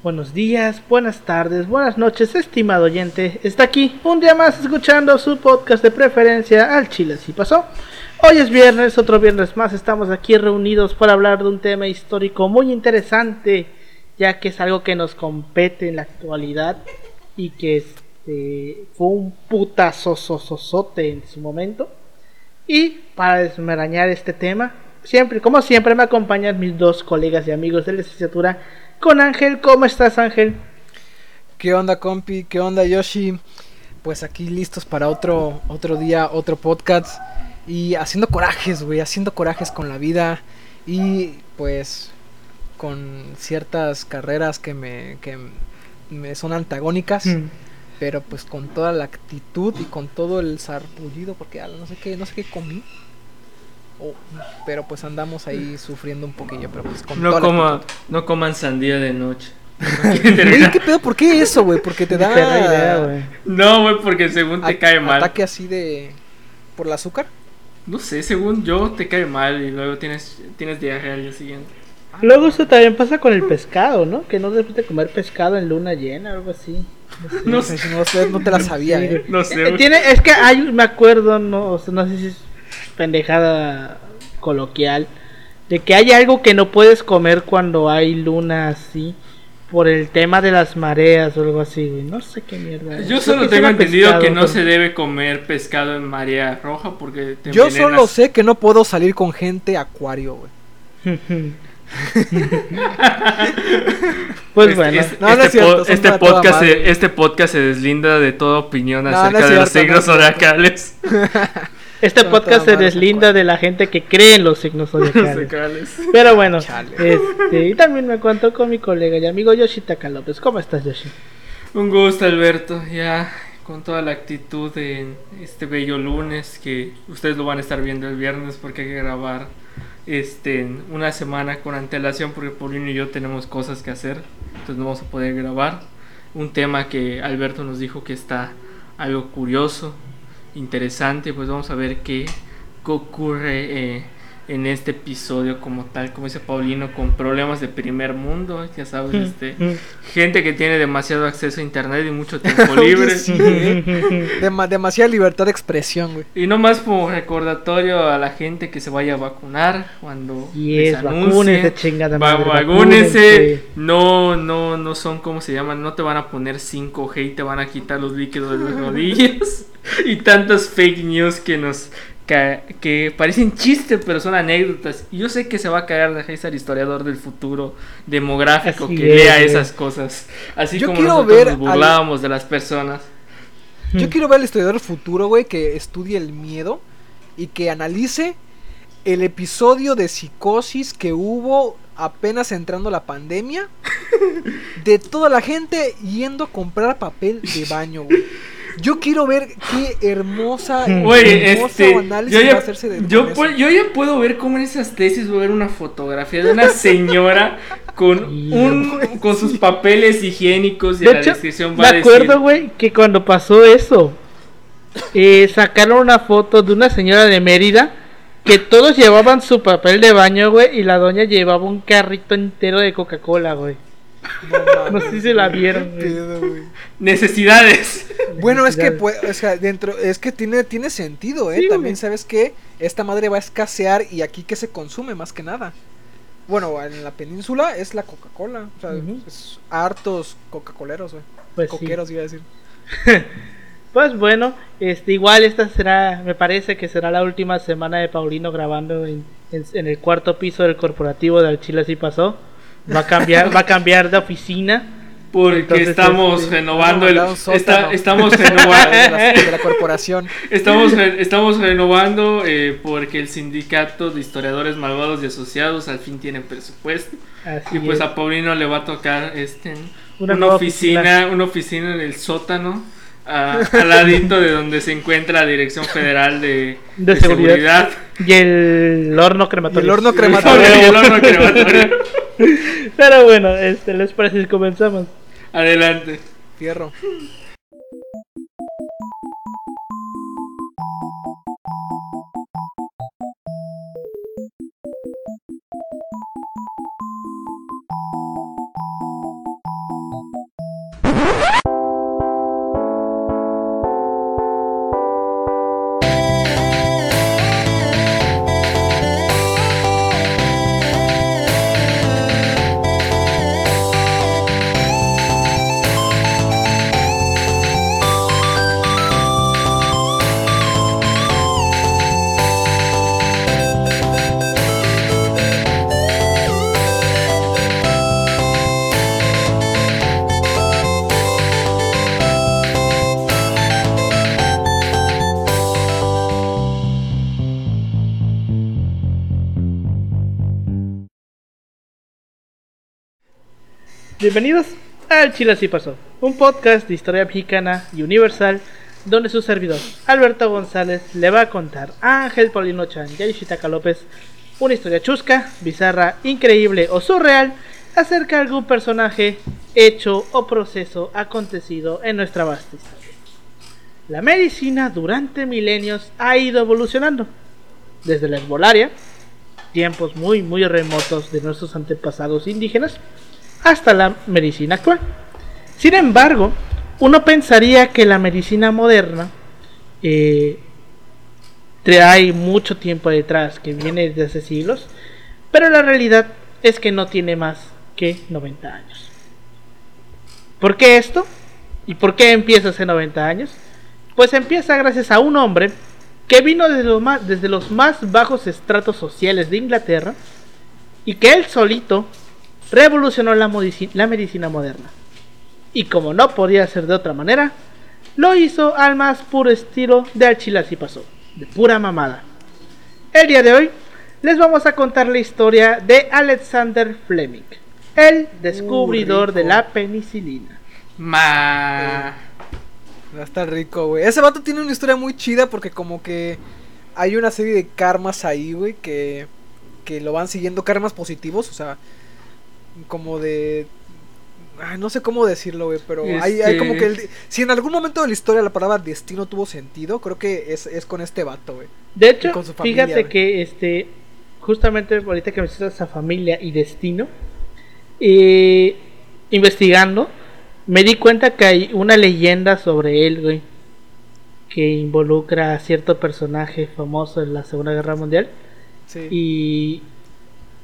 Buenos días, buenas tardes, buenas noches, estimado oyente. Está aquí un día más escuchando su podcast de preferencia al Chile si pasó. Hoy es viernes, otro viernes más. Estamos aquí reunidos para hablar de un tema histórico muy interesante, ya que es algo que nos compete en la actualidad y que este, fue un putazozozote en su momento. Y para desmarañar este tema, siempre, como siempre, me acompañan mis dos colegas y amigos de licenciatura con Ángel. ¿Cómo estás, Ángel? ¿Qué onda, compi? ¿Qué onda, Yoshi? Pues aquí listos para otro, otro día, otro podcast. Y haciendo corajes, güey, haciendo corajes con la vida. Y pues con ciertas carreras que me, que me son antagónicas. Mm. Pero pues con toda la actitud y con todo el sarpullido, porque no sé qué, no sé qué comí. Oh, pero pues andamos ahí sufriendo un poquillo, pero pues con No, coma, no coman sandía de noche. ¿qué pedo? ¿Por qué eso, güey? Porque te da idea, güey. no, güey, porque según te a- cae mal. ataque así de por el azúcar. No sé, según yo te cae mal y luego tienes, tienes diarrea al día siguiente. Luego eso también pasa con el pescado, ¿no? Que no debes de comer pescado en luna llena o algo así. No No, sé, no, sé, no te la sabía, eh. no sé. Eh, güey. Tiene, es que hay, me acuerdo, no, o sea, no sé si es pendejada coloquial, de que hay algo que no puedes comer cuando hay luna así, por el tema de las mareas o algo así, güey. No sé qué mierda. es. Yo solo que tengo entendido pescado, que no pero- se debe comer pescado en marea roja porque te Yo envenenas. solo sé que no puedo salir con gente acuario, güey. pues Este- bueno, este, No, no es este cierto, po- son este podcast se, este podcast se deslinda de toda opinión No, no acerca de los signos es cierto. zodiacales. este podcast se deslinda de la gente que cree en los signos zodiacales. Pero bueno, Chale. este, y también me cuento con mi colega y amigo Yoshitaka López. ¿Cómo estás, Yoshi? Un gusto, Alberto. Ya con toda la actitud en este bello lunes que ustedes lo van a estar viendo el viernes porque hay que grabar este una semana con antelación porque Paulino y yo tenemos cosas que hacer, entonces no vamos a poder grabar. Un tema que Alberto nos dijo que está algo curioso, interesante, pues vamos a ver qué, ocurre eh, en este episodio como tal, como dice Paulino, con problemas de primer mundo, ya sabes, este gente que tiene demasiado acceso a internet y mucho tiempo libre. Sí, demasiada libertad de expresión, güey. Y no más como recordatorio a la gente que se vaya a vacunar cuando Y les vacúnense, chingada Va- madre. vacúnense. No, no, no son como se llaman. No te van a poner 5G y te van a quitar los líquidos de las rodillas. y tantas fake news que nos. Que, que parecen chistes, pero son anécdotas. Y yo sé que se va a cagar de risa el historiador del futuro demográfico Así que es, lea esas cosas. Así Yo como quiero nosotros ver nos al- burlábamos de las personas. Hmm. Yo quiero ver al historiador futuro, güey, que estudie el miedo y que analice el episodio de psicosis que hubo apenas entrando la pandemia de toda la gente yendo a comprar papel de baño, güey. Yo quiero ver qué hermosa, hermoso este, análisis yo va a ya, hacerse de yo, pu- yo ya puedo ver cómo en esas tesis voy a ver una fotografía de una señora con un con sus papeles higiénicos y De en la hecho, descripción me va a decir acuerdo, güey, que cuando pasó eso, eh, sacaron una foto de una señora de Mérida que todos llevaban su papel de baño, güey, y la doña llevaba un carrito entero de Coca-Cola, güey. No sé si se la vieron, güey. Pedo, güey. necesidades. Bueno, es que pues, o sea, dentro, es que tiene, tiene sentido, eh. Sí, También sabes que esta madre va a escasear y aquí que se consume más que nada. Bueno, en la península es la Coca-Cola. O sea, es hartos Coca-Coleros, güey. Pues sí. Coqueros, iba a decir. Pues bueno, este igual esta será, me parece que será la última semana de Paulino grabando en, en- en el cuarto piso del corporativo de Chile así pasó. Va a cambiar, va a cambiar de oficina. Porque Entonces, estamos este, renovando el está- estamos de, renovando la, de la corporación. estamos re- estamos renovando eh, porque el sindicato de historiadores malvados y asociados al fin tiene presupuesto. Así Y pues es. a Paulino le va a tocar este Una oficina, oficina. una oficina en el sótano, a- al ladito de donde se encuentra la Dirección Federal de, De de seguridad. Y el horno crematorio. Y el horno Y crematorio. el horno crematorio. Pero bueno, este, ¿les parece si comenzamos? Adelante. Fierro. Bienvenidos al Chile Así Pasó, un podcast de historia mexicana y universal donde su servidor, Alberto González, le va a contar a Ángel Paulino Chan y a Yoshitaka López una historia chusca, bizarra, increíble o surreal acerca de algún personaje, hecho o proceso acontecido en nuestra vasta historia. La medicina durante milenios ha ido evolucionando, desde la herbolaria, tiempos muy muy remotos de nuestros antepasados indígenas, hasta la medicina actual. Sin embargo, uno pensaría que la medicina moderna eh, trae mucho tiempo detrás, que viene desde hace siglos, pero la realidad es que no tiene más que 90 años. ¿Por qué esto? ¿Y por qué empieza hace 90 años? Pues empieza gracias a un hombre que vino desde los más, desde los más bajos estratos sociales de Inglaterra y que él solito revolucionó la, la medicina moderna. Y como no podía ser de otra manera, lo hizo al más puro estilo de Alchilas y pasó, de pura mamada. El día de hoy les vamos a contar la historia de Alexander Fleming, el descubridor de la penicilina. Ma. Va a estar rico, güey. Ese vato tiene una historia muy chida porque como que hay una serie de karmas ahí, güey, que, que lo van siguiendo, karmas positivos, o sea, como de... Ay, no sé cómo decirlo, güey, pero hay, hay, como que... Este el- si en algún momento de la historia la palabra destino tuvo sentido, creo que es, es con este vato, güey. De hecho, Y con su familia, fíjate que este, justamente ahorita que mencionas a familia y destino, eh, investigando, me di cuenta que hay una leyenda sobre él, güey, que involucra a cierto personaje famoso en la Segunda Guerra Mundial. Sí. Y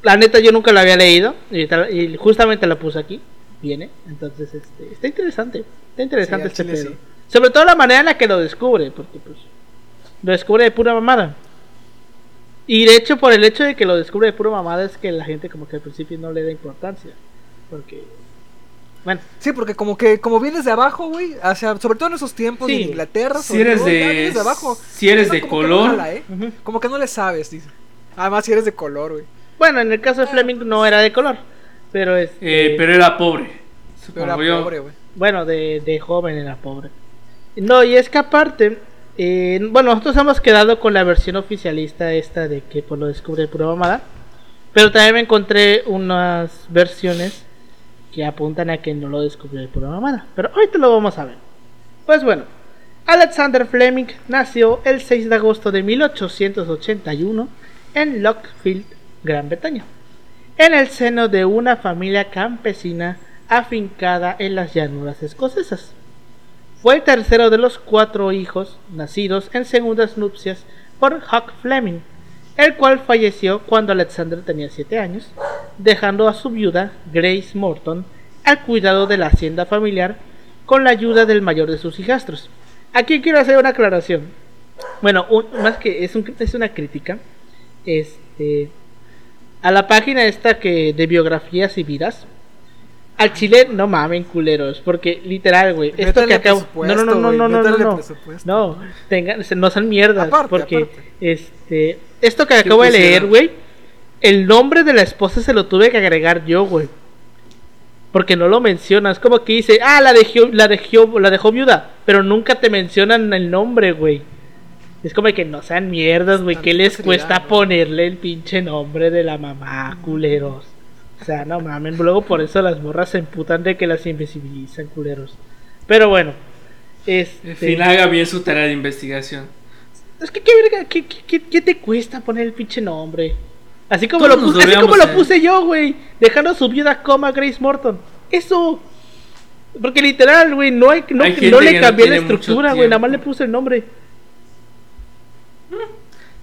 la neta yo nunca la había leído y, tal- y justamente la puse aquí. Viene, entonces este, está interesante. Está interesante Sí, este chile pedo. sí. Sobre todo la manera en la que lo descubre, porque pues lo descubre de pura mamada. Y de hecho por el hecho de que lo descubre de pura mamada es que la gente como que al principio no le da importancia. Porque bueno, Sí, porque como que como vienes de abajo, güey, o sea, sobre todo en esos tiempos Sí. de Inglaterra, Si sobre eres todo, de. vienes de abajo. Si eres de como que no color. jala, ¿eh? Como que no le sabes, dice. Además, si eres de color, güey. Bueno, en el caso de Fleming no era de color, pero es eh, pero era pobre. Pero era yo. pobre, güey. Bueno, de, de joven era pobre. No, y es que aparte, eh, bueno, nosotros hemos quedado con la versión oficialista esta de que pues, lo descubre de pura mamada. Pero también me encontré unas versiones que apuntan a que no lo descubrió de pura mamada. Pero ahorita lo vamos a ver. Pues bueno, Alexander Fleming nació el 6 de agosto de 1881 en Lockfield, Gran Bretaña en el seno de una familia campesina afincada en las llanuras escocesas. Fue el tercero de los cuatro hijos nacidos en segundas nupcias por Huck Fleming, el cual falleció cuando Alexander tenía 7 años, dejando a su viuda, Grace Morton, al cuidado de la hacienda familiar con la ayuda del mayor de sus hijastros. Aquí quiero hacer una aclaración. Bueno, más que es una crítica. Este a la página esta que de biografías y vidas. Al chile no mamen culeros, porque literal, güey, esto que acabo No, no, no, no, güey, no, no, no. No, no tengan, no son mierdas, Aparte, porque aparte. este esto que acabo de pusieron? leer, güey, el nombre de la esposa se lo tuve que agregar yo, güey. Porque no lo mencionas, como que dice, ah, la dejó, la dejó, la dejó viuda, pero nunca te mencionan el nombre, güey. Es como que no sean mierdas, güey. ¿Qué les cuesta ponerle el pinche nombre de la mamá, culeros? O sea, no mamen. Luego por eso las morras se emputan de que las invisibilizan, culeros. Pero bueno. Este... En fin, haga bien su tarea de investigación. Es que qué verga, ¿qué, qué, qué- qué te cuesta poner el pinche nombre? Así como, Todos lo, puse, así como lo puse yo, güey. Dejando su viuda coma Grace Morton. Eso. Porque literal, güey, no, hay, no, Hay no le no cambié la estructura, güey. Nada más le puse el nombre.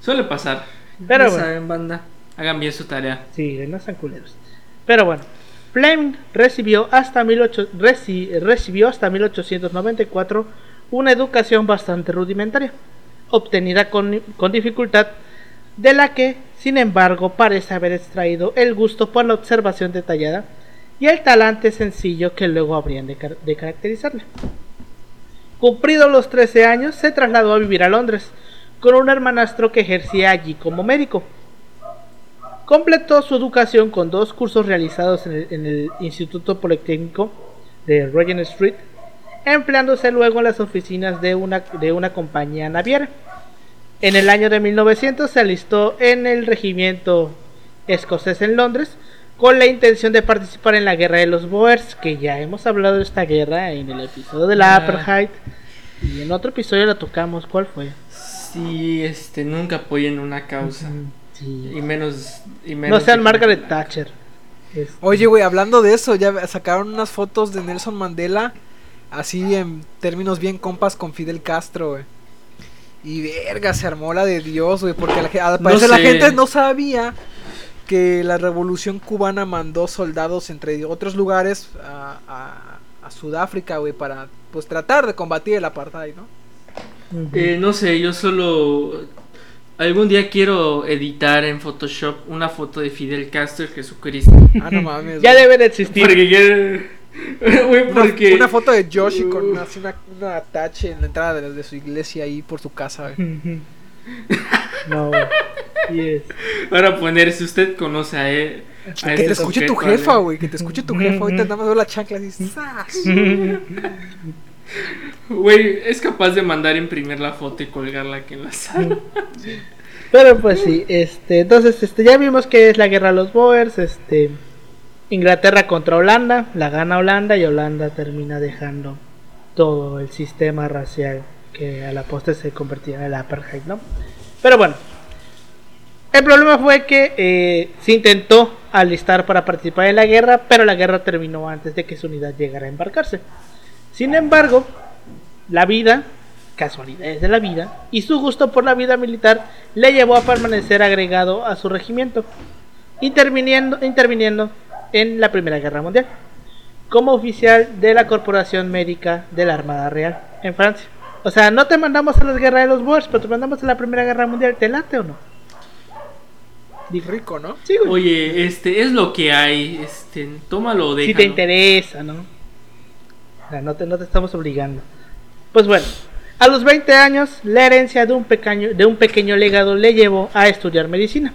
Suele pasar. Pero Ya bueno. saben, banda. Hagan bien su tarea. Sí, no sean culeros. Pero bueno, Fleming recibió hasta, 18 reci- recibió hasta 1894 una educación bastante rudimentaria, obtenida con, con dificultad, de la que, sin embargo, parece haber extraído el gusto por la observación detallada y el talante sencillo que luego habrían de, car- de caracterizarle. Cumplidos los 13 años, se trasladó a vivir a Londres, con un hermanastro que ejercía allí como médico. Completó su educación con dos cursos realizados en el, en el Instituto Politécnico de Regent Street, empleándose luego en las oficinas de una, de una compañía naviera. En el año de 1900 se alistó en el regimiento escocés en Londres con la intención de participar en la guerra de los Boers, que ya hemos hablado de esta guerra en el episodio de la Ah. Apartheid y en otro episodio la tocamos. ¿Cuál fue? Sí, este, nunca apoyen una causa. Sí. Y menos. Y menos No sean de- Margaret Thatcher. Este, Oye, güey, hablando de eso, ya sacaron unas fotos de Nelson Mandela, así en términos bien compas con Fidel Castro, güey. Y verga, se armó la de Dios, güey, porque la, al parecer la sé. gente no sabía que la revolución cubana mandó soldados entre otros lugares a, a- a Sudáfrica, güey, para pues tratar de combatir el apartheid, ¿no? Eh, no sé, yo solo. Algún día quiero editar en Photoshop una foto de Fidel Castro y Jesucristo. Ah, no mames. ya debe de existir. Porque Una, porque. una foto de Yoshi con una, así una, una tache en la entrada de, de su iglesia ahí por su casa, no, güey. Yes. Para poner, si usted conoce a él. a Que este te escuche tu sujeto, jefa, güey. Que te escuche tu jefa. Ahorita nada más veo la chancla así. ¡zas! Güey, es capaz de mandar imprimir la foto y colgarla aquí en la sala. Pero pues sí, este, entonces este, ya vimos que es la guerra de los Boers, este, Inglaterra contra Holanda, la gana Holanda y Holanda termina dejando todo el sistema racial que a la postre se convertía en el apartheid, ¿no? Pero bueno, el problema fue que eh, se intentó alistar para participar en la guerra, pero la guerra terminó antes de que su unidad llegara a embarcarse. Sin embargo, la vida, casualidades de la vida, y su gusto por la vida militar le llevó a permanecer agregado a su regimiento, interviniendo, interviniendo en la Primera Guerra Mundial, como oficial de la Corporación Médica de la Armada Real en Francia. O sea, no te mandamos a la guerra de los Boers, pero te mandamos a la Primera Guerra Mundial, ¿te late o no? Dijo, Rico, ¿no? sí, güey. Oye, este, es lo que hay. Este, tómalo o si te interesa, ¿no? O sea, no te, no te estamos obligando. Pues bueno, a los 20 años, la herencia de un, pequeño, de un pequeño legado le llevó a estudiar medicina.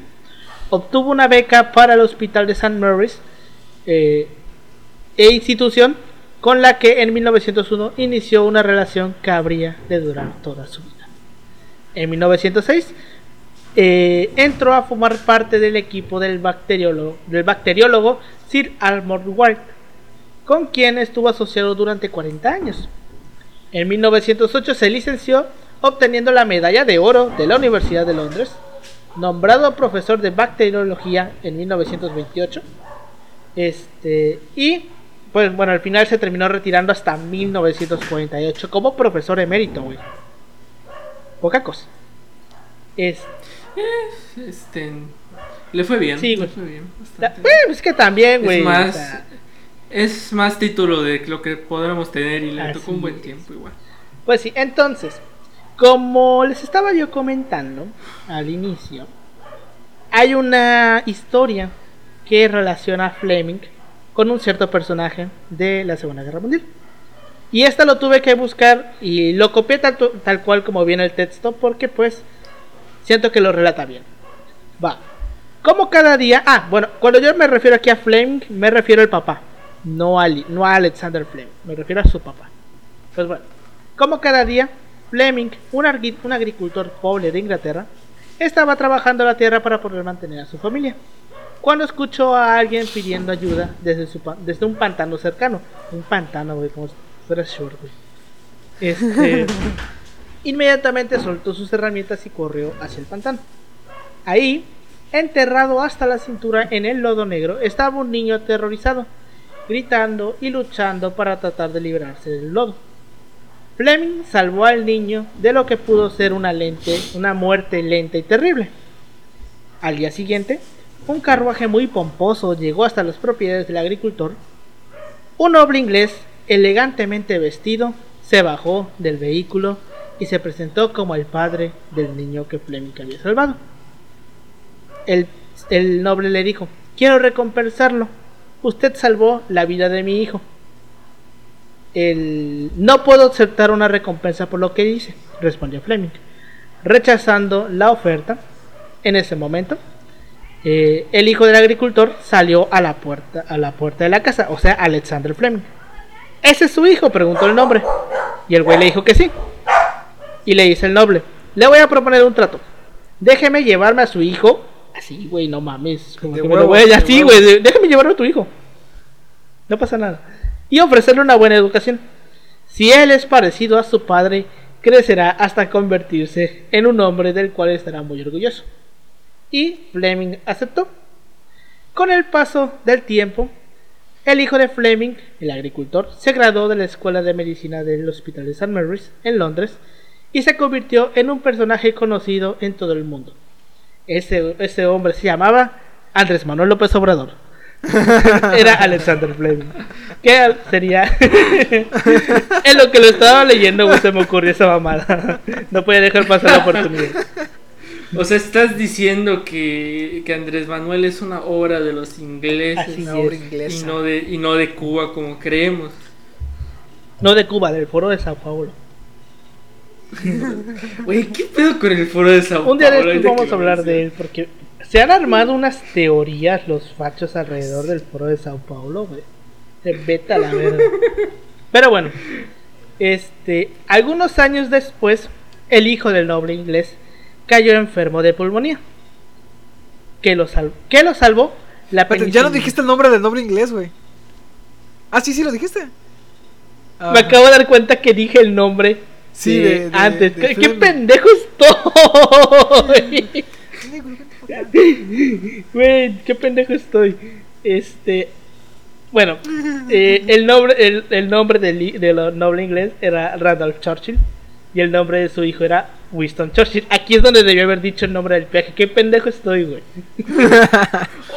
Obtuvo una beca para el Hospital de St. Mary's, eh, e institución con la que en 1901 inició una relación que habría de durar toda su vida. En 1906 eh, entró a formar parte del equipo del bacteriólogo, del bacteriólogo Sir Armor White, con quien estuvo asociado durante 40 años. En 1908 se licenció obteniendo la medalla de oro de la Universidad de Londres, nombrado profesor de bacteriología en 1928. Este, y pues bueno, al final se terminó retirando hasta 1948 como profesor emérito, güey. Poca cosa. Es, Este, le fue bien. Sí, le fue bien. bueno, es que también, güey. es o más, sea, es más título de lo que podremos tener y le Así tocó un buen tiempo igual. Pues sí, entonces, como les estaba yo comentando al inicio, hay una historia que relaciona a Fleming con un cierto personaje de la Segunda Guerra Mundial. Y esta lo tuve que buscar y lo copié tal, tal cual como viene el texto porque pues siento que lo relata bien. Va. Como cada día... Ah, bueno, cuando yo me refiero aquí a Fleming, me refiero al papá. No a, no a Alexander Fleming, me refiero a su papá. Pues bueno, como cada día, Fleming, un, agri- un agricultor pobre de Inglaterra, estaba trabajando la tierra para poder mantener a su familia. Cuando escuchó a alguien pidiendo ayuda desde, su pa- desde un pantano cercano. Un pantano, güey, como si fuera short, güey. Este, inmediatamente soltó sus herramientas y corrió hacia el pantano. Ahí, enterrado hasta la cintura en el lodo negro, estaba un niño aterrorizado, gritando y luchando para tratar de librarse del lodo. Fleming salvó al niño de lo que pudo ser una lente, una muerte lenta y terrible. Al día siguiente, un carruaje muy pomposo llegó hasta las propiedades del agricultor. Un noble inglés, elegantemente vestido, se bajó del vehículo y se presentó como el padre del niño que Fleming había salvado. El, el noble le dijo, quiero recompensarlo. Usted salvó la vida de mi hijo. El, no puedo aceptar una recompensa por lo que hice, respondió Fleming, rechazando la oferta. En ese momento, eh, el hijo del agricultor salió a la puerta a la puerta de la casa, o sea, Alexander Fleming. ¿Ese es su hijo? preguntó el noble. Y el güey le dijo que sí. Y le dice el noble, le voy a proponer un trato. Déjeme llevarme a su hijo. Así, güey, no mames. Como De que me lo voy a- así, güey. Déjame llevarme a tu hijo. No pasa nada. Y ofrecerle una buena educación. Si él es parecido a su padre, crecerá hasta convertirse en un hombre del cual estará muy orgulloso. Y Fleming aceptó. Con el paso del tiempo, el hijo de Fleming, el agricultor, se graduó de la Escuela de Medicina del Hospital de St. Mary's en Londres y se convirtió en un personaje conocido en todo el mundo. Ese, ese hombre se llamaba Andrés Manuel López Obrador. Era Alexander Fleming. ¿Qué sería? en lo que lo estaba leyendo, güey, se me ocurrió esa mamada. No podía dejar pasar la oportunidad. O sea, estás diciendo que, que Andrés Manuel es una obra de los ingleses Así Una obra es. y no, de, y no de Cuba como creemos. No de Cuba, del foro de Sao Paulo. Güey, ¿qué pedo con el foro de Sao Un día de Paulo? estos Ahorita vamos que a hablar de él porque se han armado unas teorías los fachos alrededor del foro de Sao Paulo, güey. Se vete a la verga. Pero bueno, este, algunos años después, el hijo del noble inglés cayó enfermo de pulmonía. ¿Qué lo, sal- ¿Qué lo salvó? La ya no dijiste el nombre del nombre inglés, güey. Ah, sí, sí lo dijiste. Ah, Me acabo de dar cuenta que dije el nombre Sí, de- de- de- antes. de ¿Qué, pendejo estoy? Güey, qué pendejo estoy. Este. Bueno, eh, el nombre, el, el nombre del, del noble inglés era Randolph Churchill. Y el nombre de su hijo era Winston Churchill. Aquí es donde debió haber dicho el nombre del viaje. Qué pendejo estoy, güey.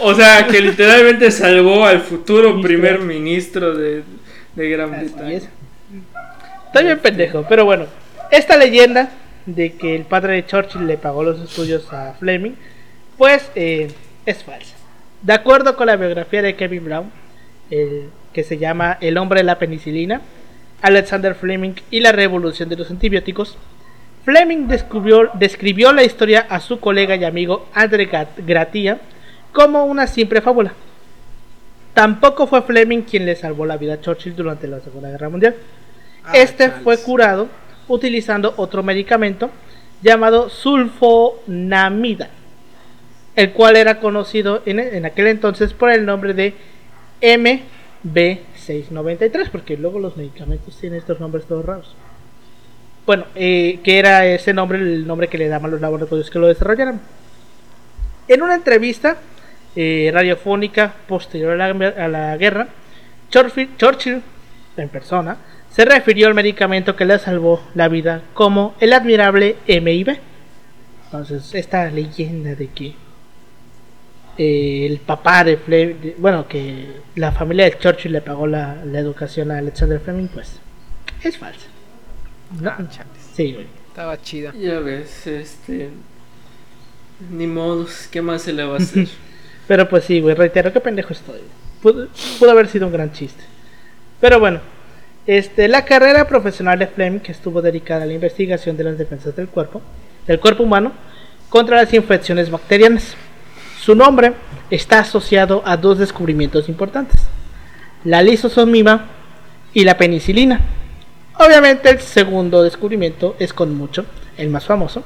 O sea, que literalmente salvó al futuro primer ministro de, de Gran Así Bretaña. Es. Está bien pendejo, pero bueno. Esta leyenda de que el padre de Churchill le pagó los estudios a Fleming, pues eh, es falsa. De acuerdo con la biografía de Kevin Brown, que se llama El hombre de la penicilina, Alexander Fleming y la revolución de los antibióticos, Fleming descubrió- describió la historia a su colega y amigo André Gratia como una simple fábula. Tampoco fue Fleming quien le salvó la vida a Churchill durante la Segunda Guerra Mundial. Ah, este chales. fue curado utilizando otro medicamento llamado sulfonamida, el cual era conocido en, en aquel entonces por el nombre de MB693, porque luego los medicamentos tienen estos nombres todos raros. Bueno, eh, que era ese nombre el nombre que le daban los laboratorios que lo desarrollaron. En una entrevista eh, radiofónica posterior a la, a la guerra, Churchill, Churchill, en persona, se refirió al medicamento que le salvó la vida como el admirable MIB. Entonces, esta leyenda de que eh, el papá de Fleming, bueno, que la familia de Churchill le pagó la, la educación a Alexander Fleming, pues es falsa. ¿no? Ah. Sí, güey. Estaba chida. Ya ves, este. Ni modos, ¿qué más se le va a hacer? Pero pues sí, güey, reitero, qué pendejo estoy. Pudo, pudo haber sido un gran chiste. Pero bueno, este, la carrera profesional de Fleming que estuvo dedicada a la investigación de las defensas del cuerpo, del cuerpo humano, contra las infecciones bacterianas. Su nombre está asociado a dos descubrimientos importantes: la lisosomima y la penicilina. Obviamente el segundo descubrimiento es con mucho el más famoso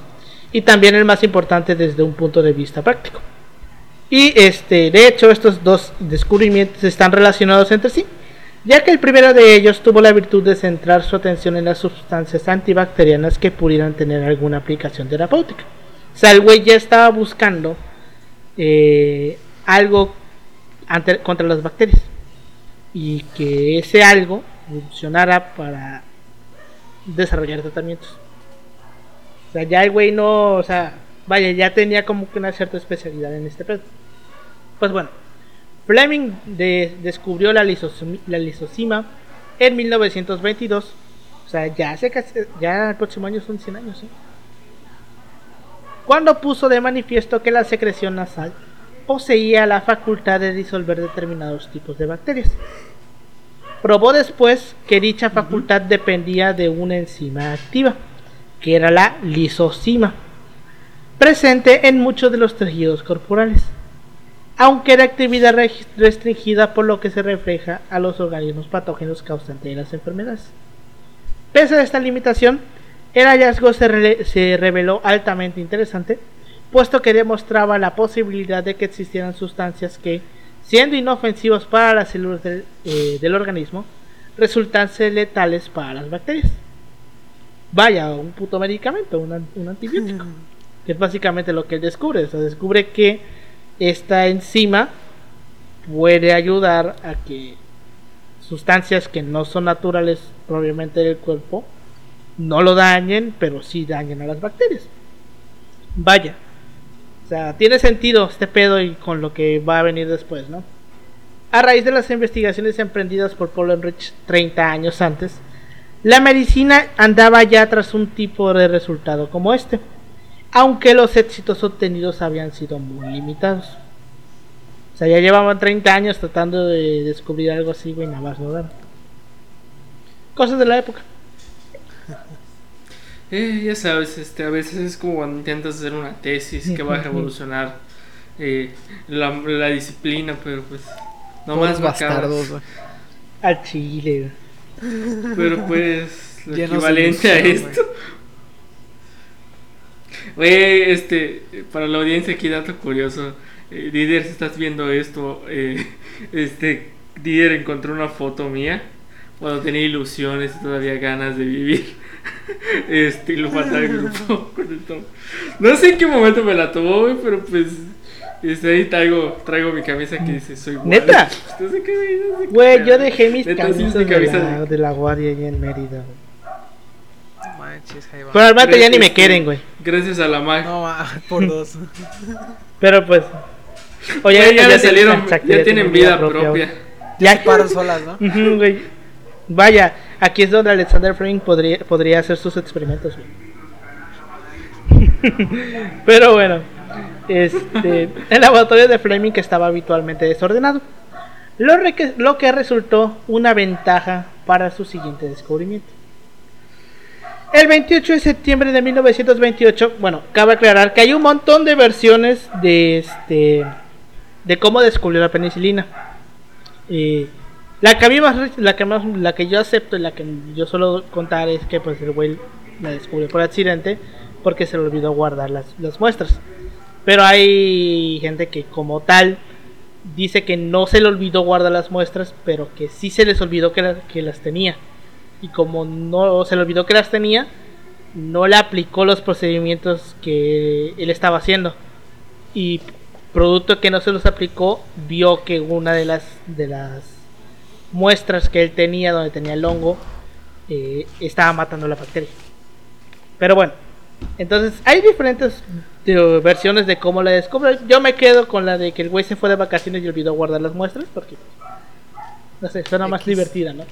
y también el más importante desde un punto de vista práctico. Y este, de hecho, estos dos descubrimientos están relacionados entre sí, ya que el primero de ellos tuvo la virtud de centrar su atención en las sustancias antibacterianas que pudieran tener alguna aplicación terapéutica. O sea, el güey ya estaba buscando eh, algo ante- contra las bacterias y que ese algo funcionara para desarrollar tratamientos. O sea, ya el güey no, o sea, vaya, ya tenía como que una cierta especialidad en este pedo. Pues bueno, Fleming de- descubrió la, lisosomi- la lisosima en 1922. O sea, ya hace casi- ya el próximo año son 100 años, ¿eh? Cuando puso de manifiesto que la secreción nasal poseía la facultad de disolver determinados tipos de bacterias. Probó después que dicha facultad dependía de una enzima activa, que era la lisosima, presente en muchos de los tejidos corporales. Aunque era actividad restringida por lo que se refleja a los organismos patógenos causantes de las enfermedades. Pese a esta limitación, el hallazgo se, reveló altamente interesante, puesto que demostraba la posibilidad de que existieran sustancias que, siendo inofensivas para las células del, eh, del organismo, resultanse letales para las bacterias. Vaya, un puto medicamento, un, un antibiótico, que es básicamente lo que él descubre. O sea, descubre que esta enzima puede ayudar a que sustancias que no son naturales propiamente del cuerpo no lo dañen, pero sí dañen a las bacterias. Vaya. O sea, tiene sentido este pedo y con lo que va a venir después, ¿no? A raíz de las investigaciones emprendidas por Paul Enrich 30 años antes, la medicina andaba ya tras un tipo de resultado como este, aunque los éxitos obtenidos habían sido muy limitados. O sea, ya llevaban 30 años tratando de descubrir algo así, güey, nada más no. Cosas de la época. Eh, ya sabes, este, a veces es como cuando intentas hacer una tesis que va a revolucionar eh, la, la disciplina, pero pues no Todos más bastardos, güey. Al chile, güey. Pero pues lo equivalente a esto. Güey, este, para la audiencia aquí dato curioso. Eh, Didier, si estás viendo esto, eh, este, Didier encontró una foto mía cuando tenía ilusiones y todavía ganas de vivir. Este, y lo grupo con el tomo. No sé en qué momento me la tomó, güey, pero pues, este, ahí traigo, traigo mi camisa que dice soy guardia. ¿Neta? No sé qué, no sé qué Güey, yo dejé mis Neta, camisas mi de camisa la, de- de la guardia ahí en Mérida, güey. Manches, ahí va. Pero al rato ya ni me quieren, güey. Gracias a la mag. No, por dos. Pero pues. Oye, Güey, ya, salieron, ya tienen vida propia. güey. Ya Paran solas, ¿no? Güey. Vaya, aquí es donde Alexander Fleming podría, podría hacer sus experimentos. güey. Pero bueno, este, el laboratorio de Fleming estaba habitualmente desordenado, lo, lo que resultó una ventaja para su siguiente descubrimiento. El 28 de septiembre de 1928, bueno, cabe aclarar que hay un montón de versiones de este de cómo descubrió la penicilina. La que más, la que más, la que yo acepto y la que yo suelo contar es que pues el güey la descubrió por accidente porque se le olvidó guardar las, las muestras. Pero hay gente que como tal dice que no se le olvidó guardar las muestras, pero que sí se les olvidó que, que las tenía. Y como no se le olvidó que las tenía, no le aplicó los procedimientos que él estaba haciendo. Y producto que no se los aplicó, vio que una de las de las muestras que él tenía, donde tenía el hongo, eh, estaba matando la bacteria. Pero bueno, entonces hay diferentes eh, versiones de cómo la descubre. Yo me quedo con la de que el güey se fue de vacaciones y olvidó guardar las muestras, porque no sé, suena más X. divertida, ¿no?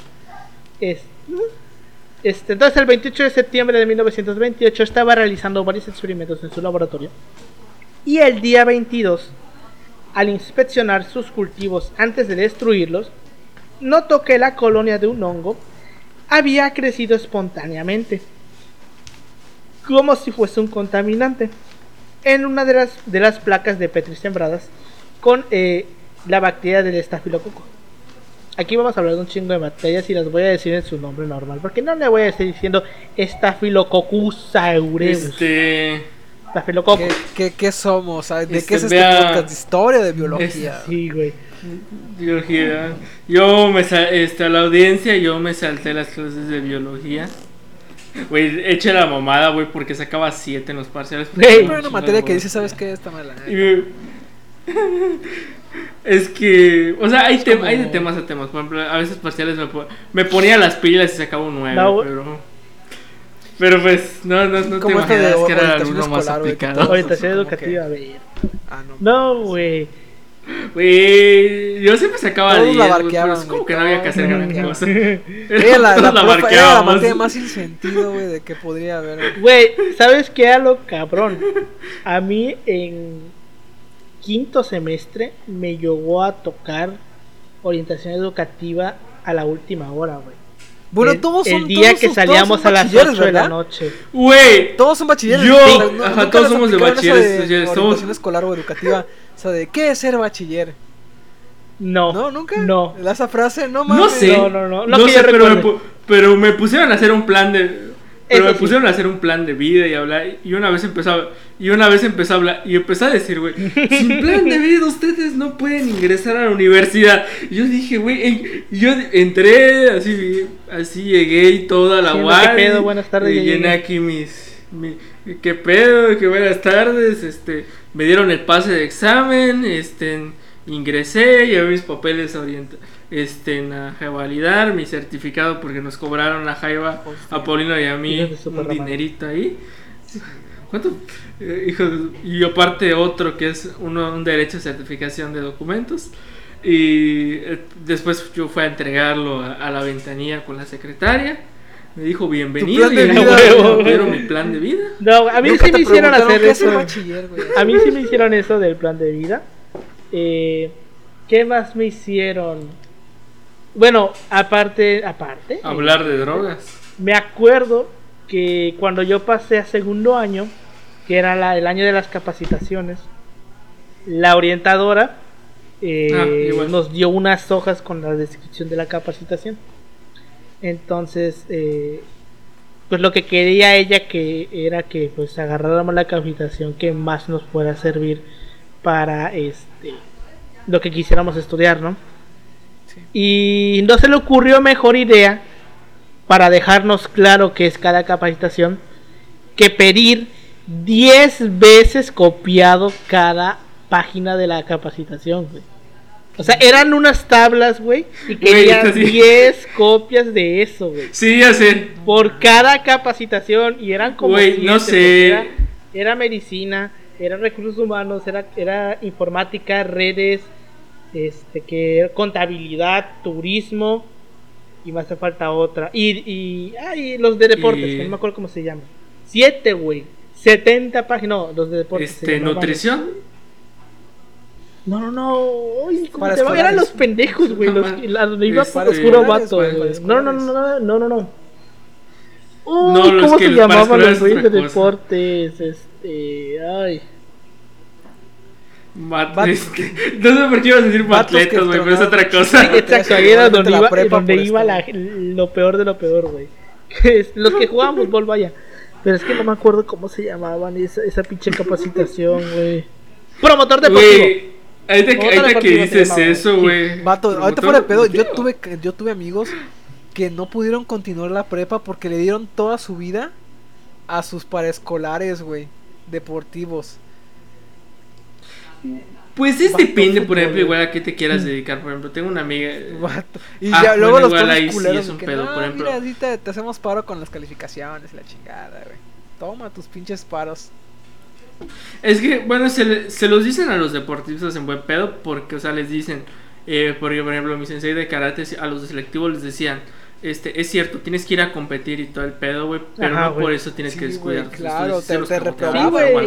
Es- este, entonces el 28 de septiembre de 1928 estaba realizando varios experimentos en su laboratorio. Y el día 22, al inspeccionar sus cultivos antes de destruirlos, notó que la colonia de un hongo había crecido espontáneamente, como si fuese un contaminante, en una de las, de las placas de Petri sembradas con eh, la bacteria del estafilococo. Aquí vamos a hablar de un chingo de bacterias y las voy a decir en su nombre normal, porque no le voy a estar diciendo Staphylococcus aureus. Este. Estafilococo. ¿Qué, qué, qué somos? ¿De Este, qué es este vea- podcast? ¿De historia de biología? Sí, güey. Biología. Yo me este, a la audiencia, yo me salté las clases de biología. Güey, eche la mamada, güey, porque sacaba 7 en los parciales. Güey. Pero hay Chingo una materia que dice, ¿sabes qué? Está mala. Y me- Es que, o sea, hay, tem- como- hay de temas a temas. Por ejemplo, a veces parciales me, po- me ponía las pilas y sacaba un 9, No, pero. Pero pues, no, no, no te este de imaginas que era algo más aplicado. Orientación educativa, güey. Ah, no. No, güey. Güey, yo siempre sacaba Todos 10, la barqueaban, es como que no había que hacer gran cosa. Era la, Todos la, la profe- era la más sin sentido, güey, de que podría haber. güey. Güey, ¿sabes qué era lo cabrón? A mí en quinto semestre me llegó a tocar orientación educativa a la última hora, güey. Bueno, el, todos son el día todos que son- salíamos a las bachilleres, 8 de la noche. Güey, Todos son bachilleres. Yo- ¿no? ajá, todos somos de bachilleres, ya somos- escolar o educativa. O sea, de ¿qué es ser bachiller? No. ¿No? ¿Nunca? No. Esa frase, no no mames. sé. No, no, no, no sé, pero me, pero me pusieron a hacer un plan de. Pero Eso me sí. pusieron a hacer un plan de vida y hablar. Y una vez empezó a, y una vez empezó a hablar. Y empezó a decir, güey, sin plan de vida ustedes no pueden ingresar a la universidad. Y yo dije, güey, en- yo entré, así, así llegué y toda la guay. ¿qué pedo? Buenas tardes, Y llené aquí mis. mi- ¿Qué pedo? ¿Qué buenas tardes? Este, me dieron el pase de examen. Este, ingresé, llevé mis papeles a orienta- este, a validar mi certificado porque nos cobraron la jaiba a Paulino y a mí un dinerito ahí. ¿Cuánto? Eh, hijo y aparte otro que es uno, un derecho de certificación de documentos. Y eh, después yo fui a entregarlo a, a la ventanilla con la secretaria. Me dijo bienvenido y me mi plan de vida. No, a mí Nunca sí me hicieron hacer eso. A mí sí me hicieron eso del plan de vida. Eh, ¿Qué más me hicieron? Bueno, aparte, aparte. eh, Hablar de drogas. me acuerdo que cuando yo pasé a segundo año, que era la- el año de las capacitaciones, la orientadora eh, Ah, nos dio unas hojas con la descripción de la capacitación. Entonces, eh, pues lo que quería ella que era que pues agarráramos la capacitación que más nos pueda servir para este lo que quisiéramos estudiar, ¿no? Sí. Y no se le ocurrió mejor idea para dejarnos claro qué es cada capacitación que pedir 10 veces copiado cada página de la capacitación, güey. O sea, eran unas tablas, güey, y querían esto sí. 10 copias de eso, güey. Sí, ya sé. Por cada capacitación, y eran como. Güey, no sé. Era, era medicina, era recursos humanos, era, era informática, redes, este, que contabilidad, turismo, y me hace falta otra. Y, y, ah, y los de deportes, Y- que no me acuerdo cómo se llaman. Siete, güey. 70 páginas, no, los de deportes. Este, nutrición. No, no, no. Ay, ¿cómo Para se llama? Eran los pendejos, güey. Los, la- donde iba Este, puro escolares, vato, No, no, no, no, no, no, no. Uy, No, ¿cómo se llamaban los es güeyes de deportes? Este, ay. Mat- este, no sé por qué ibas a decir matletas, güey, pero es otra cosa. Sí, exacto, ahí era donde la iba, prepa donde iba la, lo peor de lo peor, güey. Es- Los que jugaban fútbol, vaya. Pero es que no me acuerdo cómo se llamaban esa, esa pinche capacitación, güey. Promotor deportivo. Güey, ahorita, que- ahorita que dices llamaba, eso, güey. Vato, ahorita promotor fuera de pedo, yo tuve, yo tuve amigos que no pudieron continuar la prepa porque le dieron toda su vida a sus paraescolares, güey, deportivos. Pues es depende, por ejemplo, igual a qué te quieras dedicar. Por ejemplo, tengo una amiga. Vato. Y Ah, ya, luego bueno, los ahí sí es un que, pedo, no, por ejemplo. mira, así te, te hacemos paro con las calificaciones y la chingada, güey. Toma tus pinches paros. Es que, bueno, se, se los dicen a los deportistas en buen pedo porque, o sea, les dicen, eh, porque, por ejemplo, mi sensei de karate a los selectivos les decían, este, es cierto, tienes que ir a competir y todo el pedo, güey, pero Ajá, no por eso tienes que descuidar tus claro, te, te que reprobaban, Sí, güey,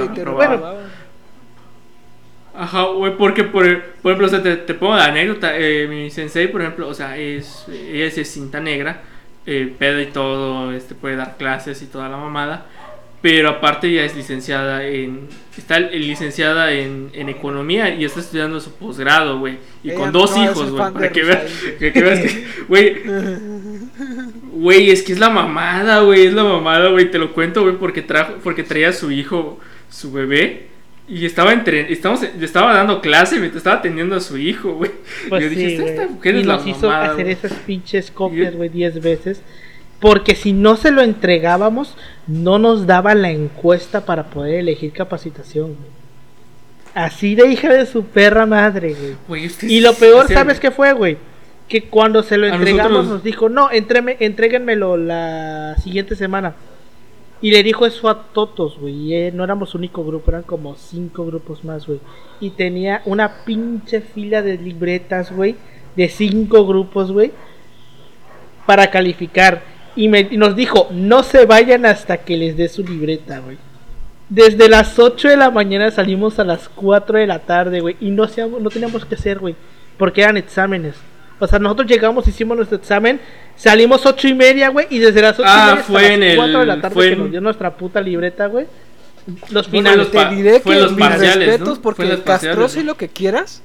Ajá, güey, porque por, por ejemplo, o sea, te, te pongo la anécdota, eh, mi sensei, por ejemplo, o sea, es, ella es de cinta negra, eh, pedo y todo, este, puede dar clases y toda la mamada, pero aparte ya es licenciada en, está licenciada en, en economía y está estudiando su posgrado, güey, y Ella con dos no hijos, güey, para que veas, que, que veas que, güey, güey, es que es la mamada, güey, es la mamada, güey, te lo cuento, güey, porque trajo, porque traía a su hijo, su bebé, y estaba entre, estamos, estaba dando clase mientras estaba atendiendo a su hijo, güey. Pues yo dije, esta, esta mujer y es la nos hizo mamada, hacer güey". esas pinches copias, güey, 10 veces. Porque si no se lo entregábamos, no nos daba la encuesta para poder elegir capacitación, güey. Así de hija de su perra madre, güey. Y lo peor, ¿sabes qué fue, güey? Que cuando se lo entregamos nosotros- nos dijo, no, entréme, entréguenmelo la siguiente semana. Y le dijo eso a todos, güey. Eh, no éramos único grupo, eran como cinco grupos más, güey. Y tenía una pinche fila de libretas, güey. De cinco grupos, güey. Para calificar. Y, me, y nos dijo, no se vayan hasta que les dé su libreta, güey. Desde las 8 de la mañana salimos a las 4 de la tarde, güey. Y no, hacíamos- no teníamos que hacer, güey. Porque eran exámenes. O sea, nosotros llegamos, hicimos nuestro examen. Salimos ocho y media, güey, y desde las ocho Ah, y media fue hasta en las el- cuatro de la tarde fue que en- nos dio nuestra puta libreta, güey. Los finales. Te diré fue que los mis parciales, respetos ¿no? porque los castroso y ¿no? lo que quieras,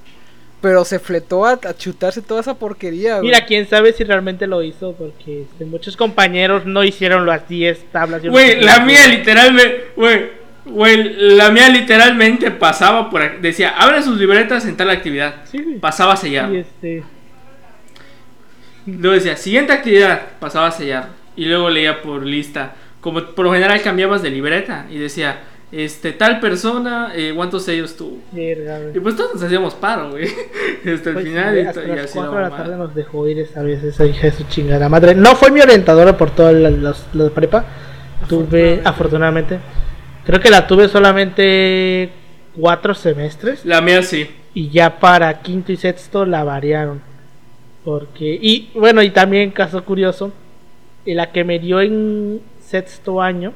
pero se fletó a, a chutarse toda esa porquería, güey. Mira, quién sabe si realmente lo hizo, porque este, muchos compañeros no hicieron las 10 tablas. No Güey, sé la mía literalmente, güey, güey, la mía literalmente pasaba por aquí, decía, abre sus libretas en tal actividad. Sí, güey. Pasaba a sellar. Y este. Luego decía, siguiente actividad, pasaba a sellar. Y luego leía por lista. Como por lo general cambiabas de libreta y decía, este, tal persona, eh, ¿cuántos sellos tuvo? Verga. Y pues todos nos hacíamos paro, güey. Hasta el Pues, final y, hasta y las así 4 de la tarde nos dejó ir esa vez esa hija de su chingada madre. No fue mi orientadora por toda la, los- la prepa. Tuve, afortunadamente. Creo que la tuve solamente cuatro semestres. La mía sí. Y ya para quinto y sexto la variaron. Porque. Y bueno, y también, caso curioso. y La que me dio en sexto año.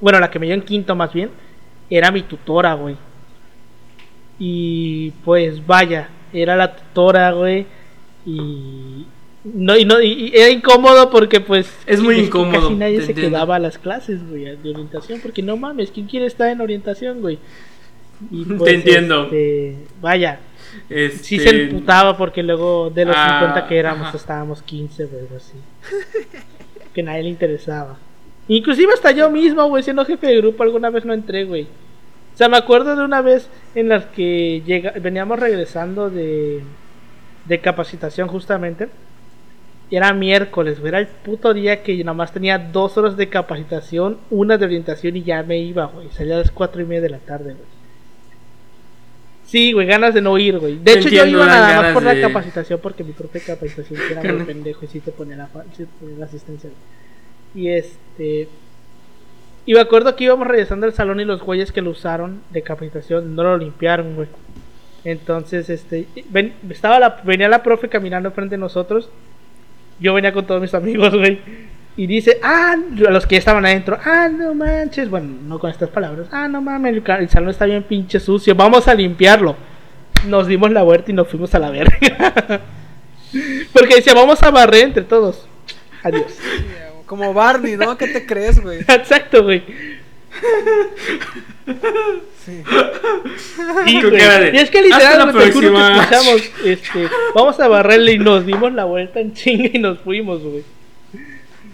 Bueno, la que me dio en quinto más bien. Era mi tutora, güey. Y pues vaya, era la tutora, güey. Y. No, y no, y, era incómodo porque pues Es muy incómodo, Casi nadie se quedaba a las clases, güey, de orientación, porque no mames, ¿quién quiere estar en orientación, güey? Y, Te entiendo. este, vaya, Este, sí se emputaba porque luego de los Ah, 50 que éramos ajá. estábamos 15, güey, algo así. que nadie le interesaba. Inclusive hasta yo mismo, güey, siendo jefe de grupo, alguna vez no entré, güey. O sea, me acuerdo de una vez en la que llega, veníamos regresando de, de capacitación justamente. Y era miércoles, güey. Era el puto día que yo nomás tenía dos horas de capacitación, una de orientación y ya me iba, güey. Salía a las cuatro y media de la tarde, güey. Sí, güey, ganas de no ir, güey. De hecho, yo entiendo, iba dan nada más por la capacitación porque mi profe de capacitación era muy pendejo y sí te ponía la, sí te ponía la asistencia. Y este. Y me acuerdo que íbamos regresando al salón y los güeyes que lo usaron de capacitación no lo limpiaron, güey. Entonces, este. ven- estaba la, venía la profe caminando frente a nosotros. Yo venía con todos mis amigos, güey. Y dice, ah, a los que ya estaban adentro, ah, no manches. Bueno, no con estas palabras, ah, no mames, el, salón está bien pinche sucio, vamos a limpiarlo. Nos dimos la vuelta y nos fuimos a la verga. Porque decía, vamos a barrer entre todos. Adiós. Como Barney, ¿no? ¿Qué te crees, güey? Exacto, güey. Sí. Güey. Y es que "Hasta literal, te juro que próxima". escuchamos, este, vamos a barrerle y nos dimos la vuelta en chinga y nos fuimos, güey.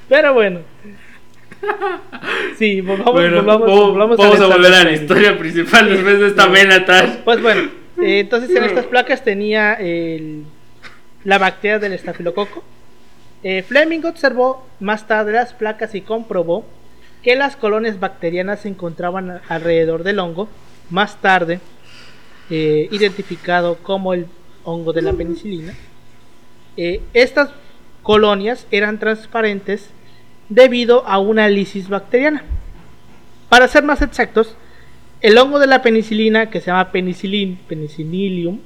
Pero bueno. Sí, volvamos, Bueno, volvamos, vo- volvamos vamos a esta volver a la historia principal después de esta vena tal. Pues bueno, eh, entonces en estas placas tenía el, la bacteria del estafilococo. Eh, Fleming observó más tarde las placas y comprobó que las colonias bacterianas se encontraban a- alrededor del hongo, más tarde eh, identificado como el hongo de la penicilina. Eh, estas colonias eran transparentes debido a una lisis bacteriana. Para ser más exactos, el hongo de la penicilina, que se llama penicillin, penicillium,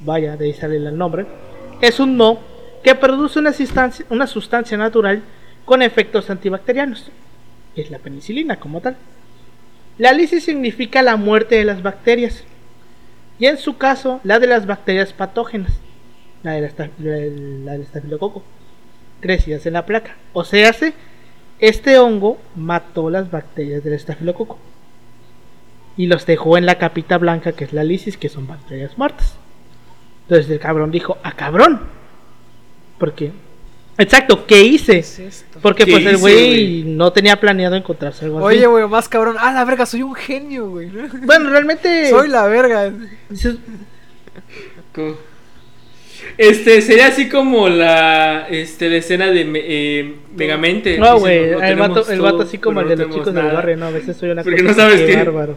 vaya, de ahí sale el nombre, es un moho que produce una sustancia, una sustancia natural con efectos antibacterianos. Es la penicilina como tal. La lisis significa la muerte de las bacterias. Y en su caso, la de las bacterias patógenas. La del, esta- la del- la del estafilococo. Crecidas en la placa. O sea, se- este hongo mató las bacterias del estafilococo y los dejó en la capita blanca que es la lisis, que son bacterias muertas. Entonces el cabrón dijo, ¡ah, cabrón! Porque, exacto, ¿qué hice? ¿Qué es esto? Porque ¿Qué pues el güey no tenía planeado encontrarse algo así. Oye, güey, más cabrón. Ah, la verga, soy un genio, güey. Bueno, realmente... Soy la verga. Este, sería así como la, este, la escena de eh, Megamente. No, diciendo, güey, "No el vato, el vato así como el de no los chicos del nada". barrio, no, a veces soy una Porque cosa no sabes qué qué. bárbaro.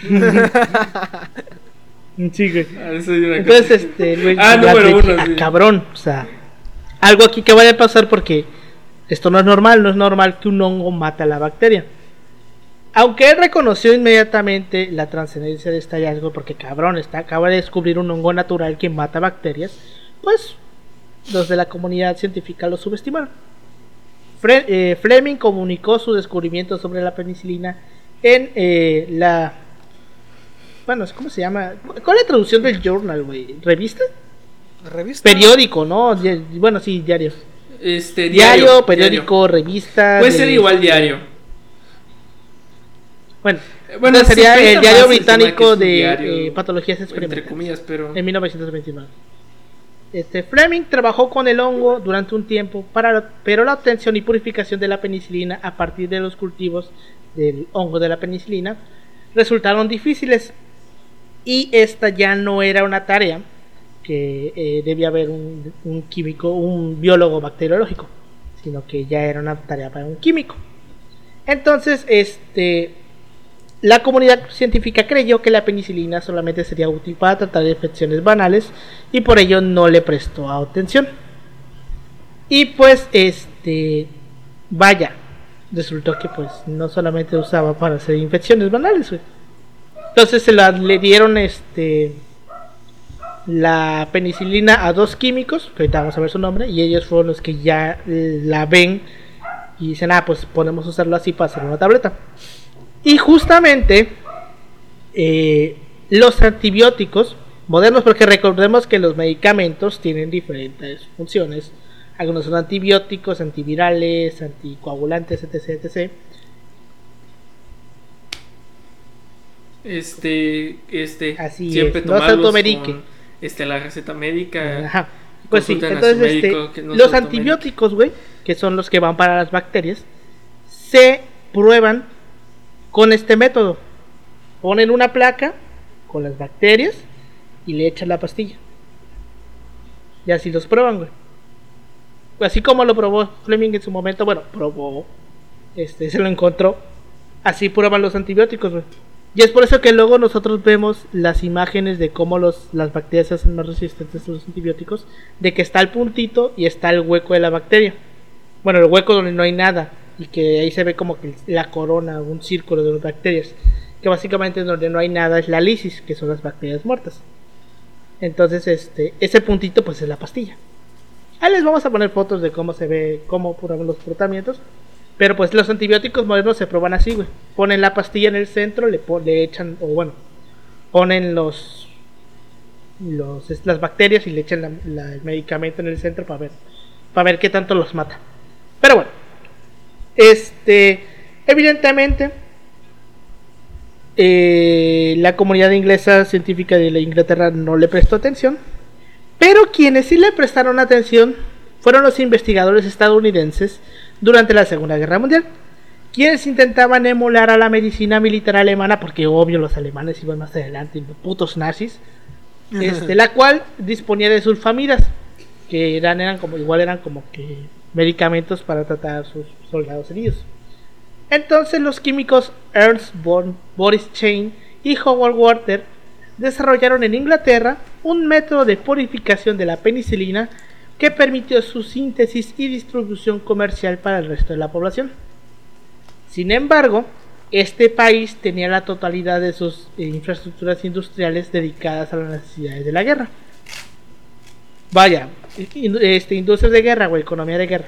sí, güey. Ah, Entonces, este, güey, Ah, número que, uno, ah, cabrón, o sea, algo aquí que vaya a pasar porque esto no es normal, no es normal que un hongo mate a la bacteria. Aunque él reconoció inmediatamente la trascendencia de este hallazgo, porque cabrón, está, acaba de descubrir un hongo natural que mata bacterias, pues los de la comunidad científica lo subestimaron. Fre- eh, Fleming comunicó su descubrimiento sobre la penicilina en eh, la... Bueno, ¿cómo se llama? ¿Cuál es la traducción del journal, güey? ¿Revista? ¿Revista? Periódico, ¿no? Di- Bueno, sí, diario. Este, Diario, diario, periódico, revista. Puede de- ser igual diario. Bueno, Eh, Bueno, sería se el diario británico de diario, eh, patologías Entre experimentales. comillas, pero. En 1929. Este, Fleming trabajó con el hongo durante un tiempo, para pero la obtención y purificación de la penicilina a partir de los cultivos del hongo de la penicilina resultaron difíciles y esta ya no era una tarea que eh, debía haber un, un químico, un biólogo bacteriológico, sino que ya era una tarea para un químico. Entonces, este, la comunidad científica creyó que la penicilina solamente sería útil para tratar infecciones banales y por ello no le prestó atención. Y pues este vaya, resultó que pues no solamente usaba para hacer infecciones banales. Entonces se la, le dieron este la penicilina a dos químicos, que ahorita vamos a ver su nombre, y ellos fueron los que ya la ven y dicen, ah, pues podemos usarlo así para hacer una tableta. Y justamente eh, los antibióticos modernos, porque recordemos que los medicamentos tienen diferentes funciones. Algunos son antibióticos, antivirales, anticoagulantes, etc. etc. Este, este, Así siempre es, no con, este, la receta médica. Ajá. Pues sí, entonces este, médico, no se los antibióticos, güey, que son los que van para las bacterias, se prueban con este método. Ponen una placa con las bacterias y le echan la pastilla. Y así los prueban, güey. Así como lo probó Fleming en su momento, bueno, probó, este, se lo encontró. Así prueban los antibióticos, güey. Y es por eso que luego nosotros vemos las imágenes de cómo los, las bacterias se hacen más resistentes a los antibióticos, de que está el puntito y está el hueco de la bacteria. Bueno, el hueco donde no hay nada y que ahí se ve como que la corona, un círculo de las bacterias, que básicamente donde no hay nada es la lisis, que son las bacterias muertas. Entonces, este, ese puntito pues es la pastilla. Ahí les vamos a poner fotos de cómo se ve, cómo prueban los tratamientos. Pero pues los antibióticos modernos se prueban así, güey. Ponen la pastilla en el centro, le, le echan, o bueno, ponen los, los las bacterias y le echan la- la- el medicamento en el centro para ver, para ver qué tanto los mata. Pero bueno, este, evidentemente, eh, la comunidad inglesa científica de la Inglaterra no le prestó atención. Pero quienes sí le prestaron atención fueron los investigadores estadounidenses durante la Segunda Guerra Mundial, quienes intentaban emular a la medicina militar alemana, porque obvio los alemanes iban más adelante, los putos nazis, este, la cual disponía de sulfamidas, que eran, eran como, igual eran como que medicamentos para tratar a sus soldados heridos. Entonces los químicos Ernst von Boris Chain y Howard Walter desarrollaron en Inglaterra un método de purificación de la penicilina que permitió su síntesis y distribución comercial para el resto de la población. Sin embargo, este país tenía la totalidad de sus eh, infraestructuras industriales dedicadas a las necesidades de la guerra. Vaya, este, industrias de guerra o economía de guerra.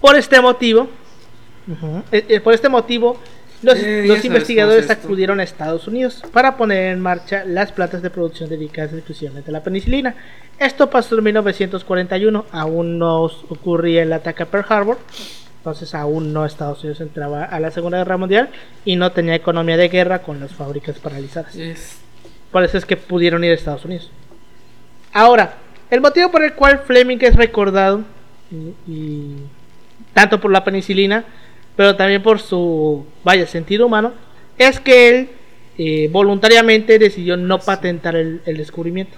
Por este motivo, ujú, eh, eh, por este motivo, los, Eh, los investigadores acudieron a Estados Unidos para poner en marcha las plantas de producción dedicadas exclusivamente a la penicilina. Esto pasó en 1941, aún no ocurría el ataque a Pearl Harbor, entonces aún no Estados Unidos entraba a la Segunda Guerra Mundial y no tenía economía de guerra con las fábricas paralizadas. Es, Por eso es que pudieron ir a Estados Unidos. Ahora, el motivo por el cual Fleming es recordado, y, y tanto por la penicilina, pero también por su, vaya, sentido humano, es que él eh, voluntariamente decidió no patentar el, el descubrimiento.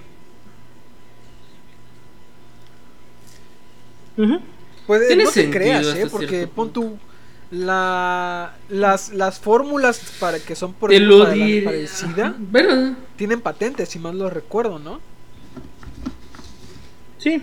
Pues Tiene no te creas, ¿eh? Porque pon tú la, las, las fórmulas para que son por para, la- para el SIDA Pero, tienen patentes, si mal lo recuerdo, ¿no? Sí,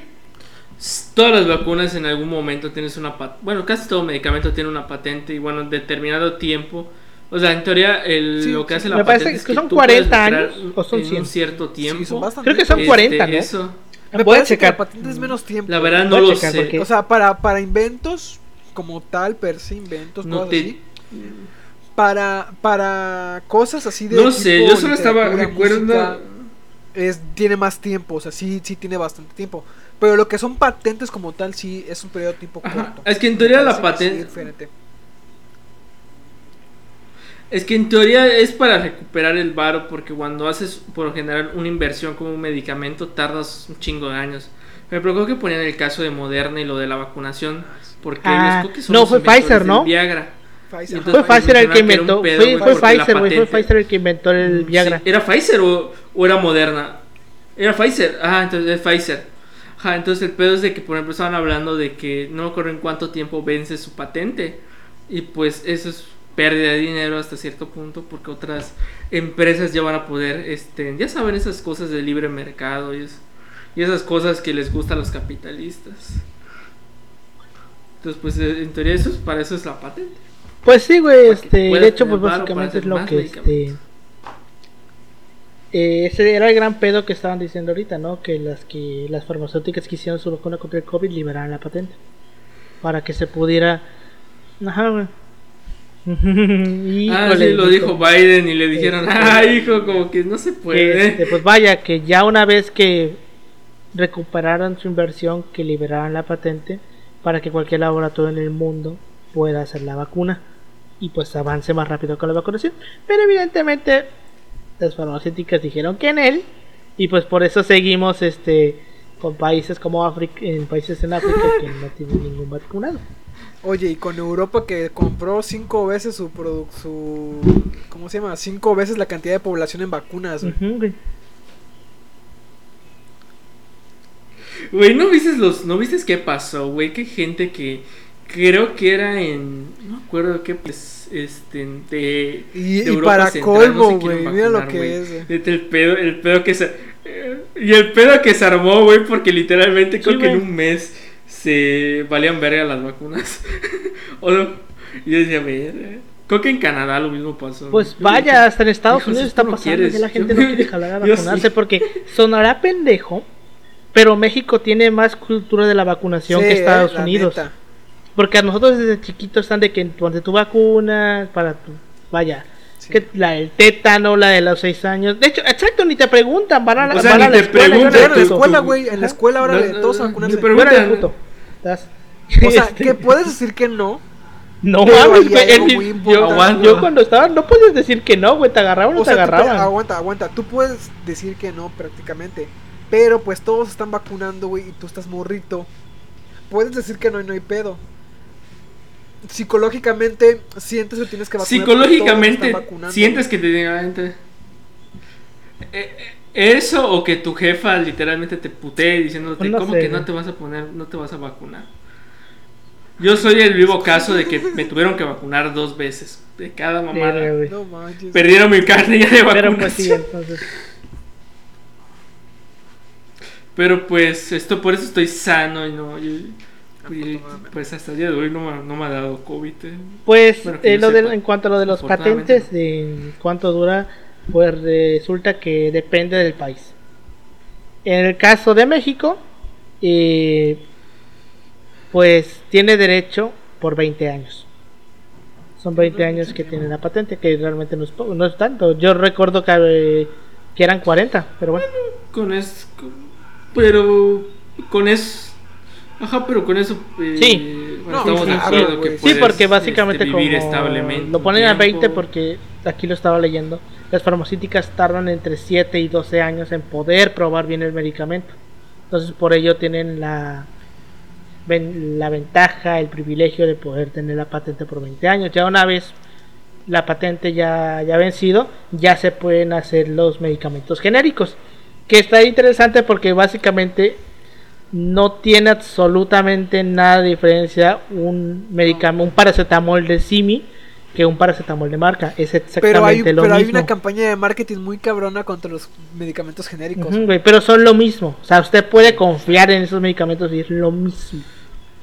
todas las vacunas en algún momento tienes una patente. Bueno, casi todo medicamento tiene una patente y bueno, en determinado tiempo. O sea, en teoría, el, Sí, lo que sí. hace la Me parece patente es que son tú puedes 40 lucrar años, ¿o son en 100? un cierto tiempo. Sí, son bastante. Creo que son Este, 40, ¿no? Eso. Me Voy a parece checar. la patente es menos tiempo. La verdad no lo checar sé. porque- O sea, para, para inventos como tal, per se inventos, No cosas te- así. Para, para cosas así de. No sé, tipo yo solo estaba recuerdo música, es, tiene más tiempo, o sea, sí, sí tiene bastante tiempo. Pero lo que son patentes como tal, sí es un periodo tipo Ajá, corto. es que en teoría la sí patente- es que en teoría es para recuperar el varo, porque cuando haces por lo general una inversión como un medicamento tardas un chingo de años. Me preocupó que ponían el caso de Moderna y lo de la vacunación, porque Ah, ellos creo que son no, los fue Pfizer, ¿no? Viagra. Pfizer. Fue entonces, Pfizer el que inventó. pedo, Fue, porque Pfizer, güey. Fue Pfizer el que inventó el Viagra. Sí, ¿Era Pfizer o, o era Moderna? Era Pfizer. Ah, entonces es Pfizer. Ajá, entonces el pedo es de que, por ejemplo, estaban hablando de que no me acuerdo en cuánto tiempo vence su patente. Y pues eso es pérdida de dinero hasta cierto punto porque otras empresas ya van a poder, este, ya saben esas cosas de libre mercado y, es- y esas cosas que les gustan a los capitalistas. Entonces, pues eh, en teoría eso es, para eso es la patente. Pues sí, güey, este, de hecho, pues básicamente es lo que este. Eh, ese era el gran pedo que estaban diciendo ahorita, ¿no? Que las que las farmacéuticas que hicieron su vacuna contra el COVID liberaran la patente para que se pudiera Ajá, güey. ah, sí, lo dijo Biden y le dijeron, Este- ah, hijo, como que no se puede. este, pues vaya, que ya una vez que recuperaran su inversión, que liberaran la patente para que cualquier laboratorio en el mundo pueda hacer la vacuna y pues avance más rápido con la vacunación. Pero evidentemente las farmacéuticas dijeron que en él y pues por eso seguimos este con países como África, en países en África que no tienen ningún vacunado. Oye, y con Europa que compró cinco veces su produ- su ¿cómo se llama? Cinco veces la cantidad de población en vacunas. güey. Güey, ¿no viste los, no viste qué pasó, güey? Que gente que creo que era en, no me acuerdo qué pues, este, de, Y, de y Europa para Central, colmo, no se quieren güey, mira lo vacunar, que güey. es. güey. Neta, El pedo, el pedo que se, eh, y el pedo que se armó, güey, porque literalmente Sí, creo que en güey. un mes se valían verga las vacunas. o no, y yo decía, ver, creo que en Canadá lo mismo pasó. Pues vaya, dije, hasta en Estados hijos, Unidos está no pasando quieres. que la gente Yo- no quiere jalar a vacunarse sí. porque sonará pendejo, pero México tiene más cultura de la vacunación Sí, que Estados eh, la Unidos. neta. Porque a nosotros desde chiquitos están de que ponte tu vacuna para tu, vaya, Sí. que la del tétano, la de los seis años. De hecho, exacto, ni te preguntan, van a la, O sea, van a ni la te escuela, preguntan, a la escuela, güey, en la escuela ahora No, de no, todos a vacunarse. preguntan. O sea, Este, que puedes decir que no. No mames, güey, en yo, cuando estaba no puedes decir que no, güey, te agarraban o, O te puedes- agarraban. aguanta, aguanta. Tú puedes decir que no prácticamente. Pero pues todos están vacunando, güey, y tú estás morrito. Puedes decir que no y no hay pedo. Psicológicamente sientes que tienes que vacunar. Psicológicamente sientes que te digan "Eh, eh, eso o que tu jefa literalmente te putee diciéndote Pues no cómo sé, que no te vas a poner, no te vas a vacunar. Yo soy el vivo caso de que me tuvieron que vacunar dos veces de cada mamada. No manches. Perdieron mi carne ya de vacunación. Pero pues sí, entonces. Pero pues esto por eso estoy sano y no y, Afortunadamente. pues hasta el día de hoy no me, no me ha dado COVID. eh. Pues Bueno, eh, lo de- en cuanto a lo de los patentes, de cuánto dura, pues resulta que depende del país. En el caso de México, eh, pues tiene derecho por 20 años. Son 20 años que tiene la patente, que realmente no es, poco, no es tanto. Yo recuerdo que, eh, que eran 40, pero bueno. Con eso. Pero. Con eso. Ajá, pero con eso. eh, Sí. bueno, No, estamos sí, de acuerdo que porque básicamente este, vivir como establemente. lo ponen a 20 tiempo. porque aquí lo estaba leyendo, las farmacéuticas tardan entre 7 y 12 años en poder probar bien el medicamento. Entonces por ello tienen la ven- la ventaja, el privilegio de poder tener la patente por 20 años. Ya una vez la patente ya ya vencido, ya se pueden hacer los medicamentos genéricos, que está interesante porque básicamente no tiene absolutamente nada de diferencia un medicamento, un paracetamol de Simi que un paracetamol de marca. Es exactamente Pero hay, lo pero hay una campaña de marketing muy cabrona contra los medicamentos genéricos. Pero son lo mismo. O sea, usted puede confiar en esos medicamentos y es lo mismo.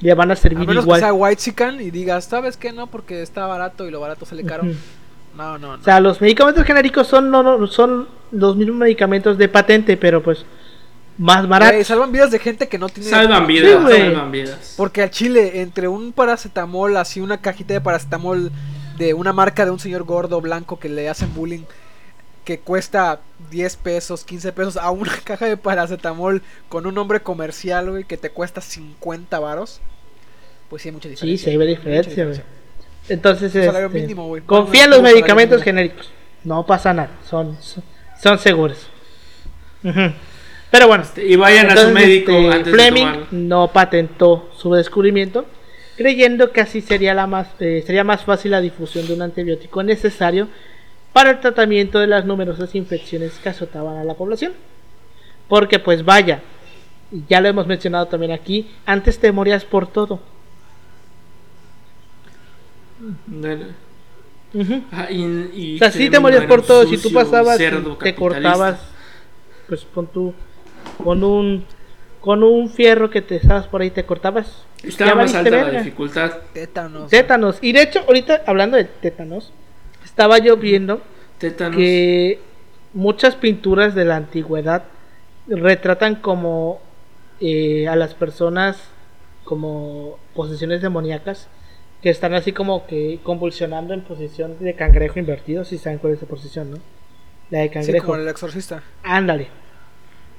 Le van a A servir menos igual. que sea white y digas, ¿sabes qué? No, porque está barato y lo barato sale caro. No, no, no. O sea, los medicamentos genéricos son, no, no, son los mismos medicamentos de patente, pero pues más Güey, baratos. salvan vidas de gente que no tiene. Salvan vidas, güey. salvan vidas. Porque al chile, entre un paracetamol, así una cajita de paracetamol de una marca de un señor gordo blanco que le hacen bullying, que cuesta 10 pesos, 15 pesos a una caja de paracetamol con un nombre comercial, güey, que te cuesta 50 varos, pues sí hay mucha Sí, diferencia. sí hay Mucha diferencia, güey. Entonces, salario este, mínimo, güey. confía en los medicamentos genéricos. No pasa nada, son, son, son seguros. Ujú. Pero bueno, y vayan a su médico este, antes Fleming no patentó su descubrimiento, creyendo que así sería, la más, eh, sería más fácil la difusión de un antibiótico necesario para el tratamiento de las numerosas infecciones que azotaban a la población. Porque pues vaya, ya lo hemos mencionado también aquí, antes te morías por todo. Ujú. Ah, y, y O sea, sí te morías no por todo. Si tú pasabas, te cortabas, pues pon tú, con un, con un fierro que te estabas por ahí, te cortabas. Estaba más alta la verga. dificultad. Tétanos. Tétanos. Y de hecho, ahorita hablando de tétanos, estaba yo viendo Tétanos. que muchas pinturas de la antigüedad retratan como eh, a las personas como posesiones demoníacas que están así como que convulsionando en posición de cangrejo invertido, si saben cuál es esa posición, ¿no? La de Sí, cangrejo. como el exorcista. Ándale.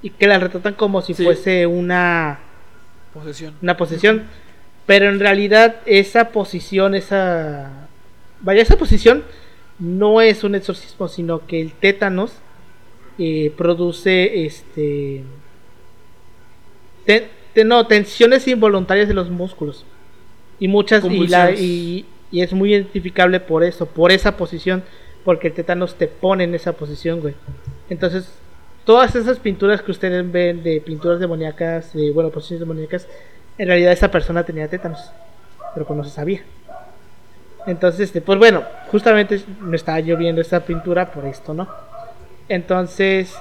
Y que la retratan como si Sí. fuese una Posesión. una posición, pero en realidad esa posición, esa vaya esa posición no es un exorcismo, sino que el tétanos eh, produce este te- te- no tensiones involuntarias de los músculos y muchas y, la- y- y es muy identificable por eso, por esa posición, porque el tétanos te pone en esa posición, güey. Entonces todas esas pinturas que ustedes ven de pinturas demoníacas, de bueno, posiciones demoníacas, en realidad esa persona tenía tétanos, pero pues no se sabía. Entonces, este, pues bueno, justamente me estaba lloviendo esta pintura por esto, ¿no? Entonces,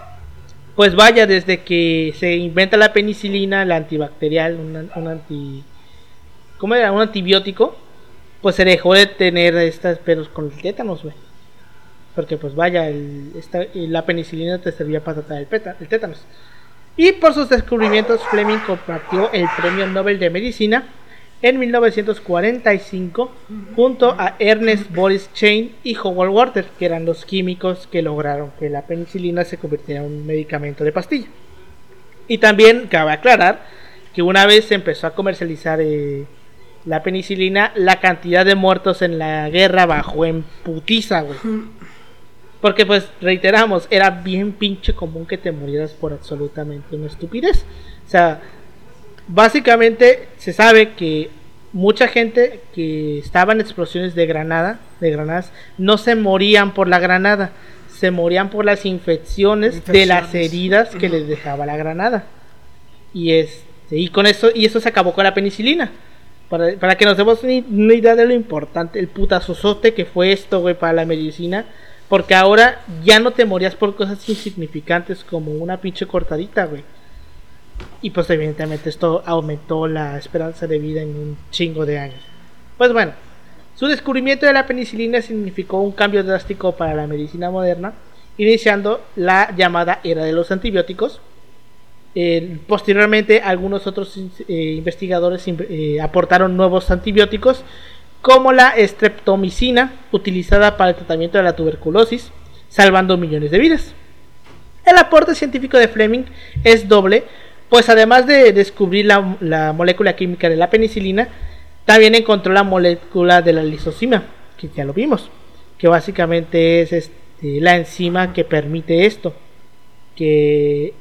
pues vaya, desde que se inventa la penicilina, la antibacterial, un, un anti. ¿Cómo era? Un antibiótico, pues se dejó de tener estas pedos con el tétanos, güey. Porque, pues vaya, el- esta- la penicilina te servía para tratar el, peta- el tétanos. Y por sus descubrimientos, Fleming compartió el premio Nobel de Medicina en 1945 junto a Ernest Boris Chain y Howard Walter, que eran los químicos que lograron que la penicilina se convirtiera en un medicamento de pastilla. Y también cabe aclarar que una vez se empezó a comercializar eh, la penicilina, la cantidad de muertos en la guerra bajó en putiza, güey. Porque pues reiteramos, era bien pinche común que te murieras por absolutamente una estupidez. O sea, básicamente se sabe que mucha gente que estaba en explosiones de granada, de granadas, no se morían por la granada, se morían por las infecciones, de las heridas que les dejaba la granada. Y este, y con eso, y eso se acabó con la penicilina. Para, para que nos demos una una idea de lo importante, el putazozote que fue esto, güey, para la medicina. Porque ahora ya no te morías por cosas insignificantes como una pinche cortadita, güey. Y pues evidentemente esto aumentó la esperanza de vida en un chingo de años. Pues bueno, su descubrimiento de la penicilina significó un cambio drástico para la medicina moderna, iniciando la llamada era de los antibióticos. Eh, posteriormente, algunos otros eh, investigadores in- eh, aportaron nuevos antibióticos, como la streptomicina, utilizada para el tratamiento de la tuberculosis, salvando millones de vidas. El aporte científico de Fleming es doble, pues además de descubrir la, la molécula química de la penicilina, también encontró la molécula de la lisocima, que ya lo vimos, que básicamente es este, la enzima que permite esto, que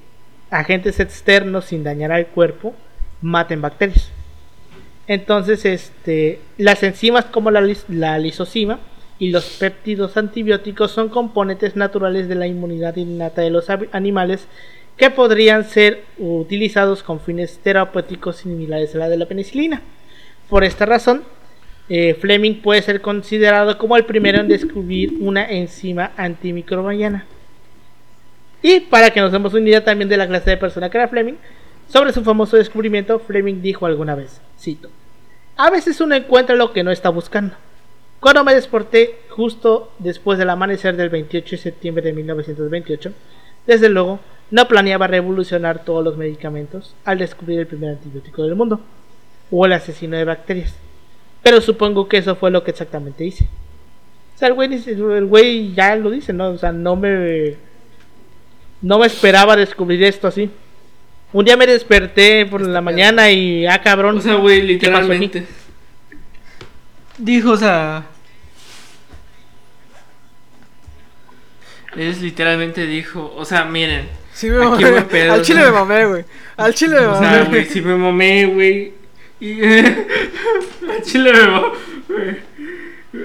agentes externos sin dañar al cuerpo maten bacterias. Entonces, este, las enzimas como la, la y los péptidos antibióticos son componentes naturales de la inmunidad innata de los animales que podrían ser utilizados con fines terapéuticos similares a la de la penicilina. Por esta razón, eh, Fleming puede ser considerado como el primero en descubrir una enzima antimicrobiana. Y para que nos demos una idea también de la clase de persona que era Fleming, sobre su famoso descubrimiento, Fleming dijo alguna vez, cito, a veces uno encuentra lo que no está buscando. Cuando me desporté justo después del amanecer del 28 de septiembre de 1928, desde luego no planeaba revolucionar todos los medicamentos al descubrir el primer antibiótico del mundo, o el asesino de bacterias, pero supongo que eso fue lo que exactamente hice. O sea, el güey, el güey ya lo dice, ¿no? O sea, no me. No me esperaba descubrir esto así. Un día me desperté por la mañana y. Ah, cabrón. O sea, güey, literalmente. Dijo, o sea. Es literalmente dijo, o sea, miren. Sí me Aquí mamé. pedo, Al chile ¿no? me mamé, güey. Al chile me O mamé. sea, güey, si me mamé, güey. Y. Al chile me mamé.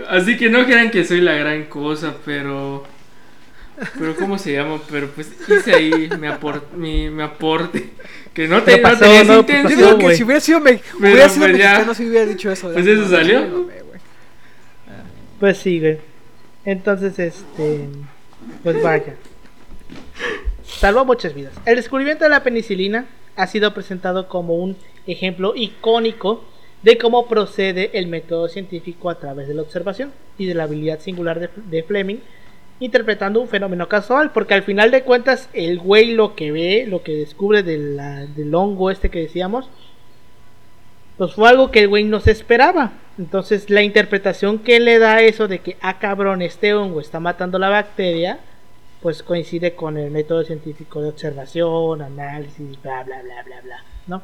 Así que no crean que soy la gran cosa, pero. Pero, ¿cómo se llama? Pero pues hice ahí mi, mi, mi aporte. Que no, te, ¿Qué no pasó? tenías No, Yo digo que si hubiera sido, me... Pero, hubiera sido pues, ya. mexicano, si hubiera dicho eso. Pues eso no, salió. Pues sí, güey. Entonces, este. Pues vaya. Salvó muchas vidas. El descubrimiento de la penicilina ha sido presentado como un ejemplo icónico de cómo procede el método científico a través de la observación y de la habilidad singular de, de Fleming interpretando un fenómeno casual, porque al final de cuentas el güey lo que ve, lo que descubre del hongo este que decíamos, pues fue algo que el güey no se esperaba. Entonces la interpretación que le da eso de que, ah cabrón, este hongo está matando la bacteria, pues coincide con el método científico de observación, análisis, bla bla bla bla bla, ¿no?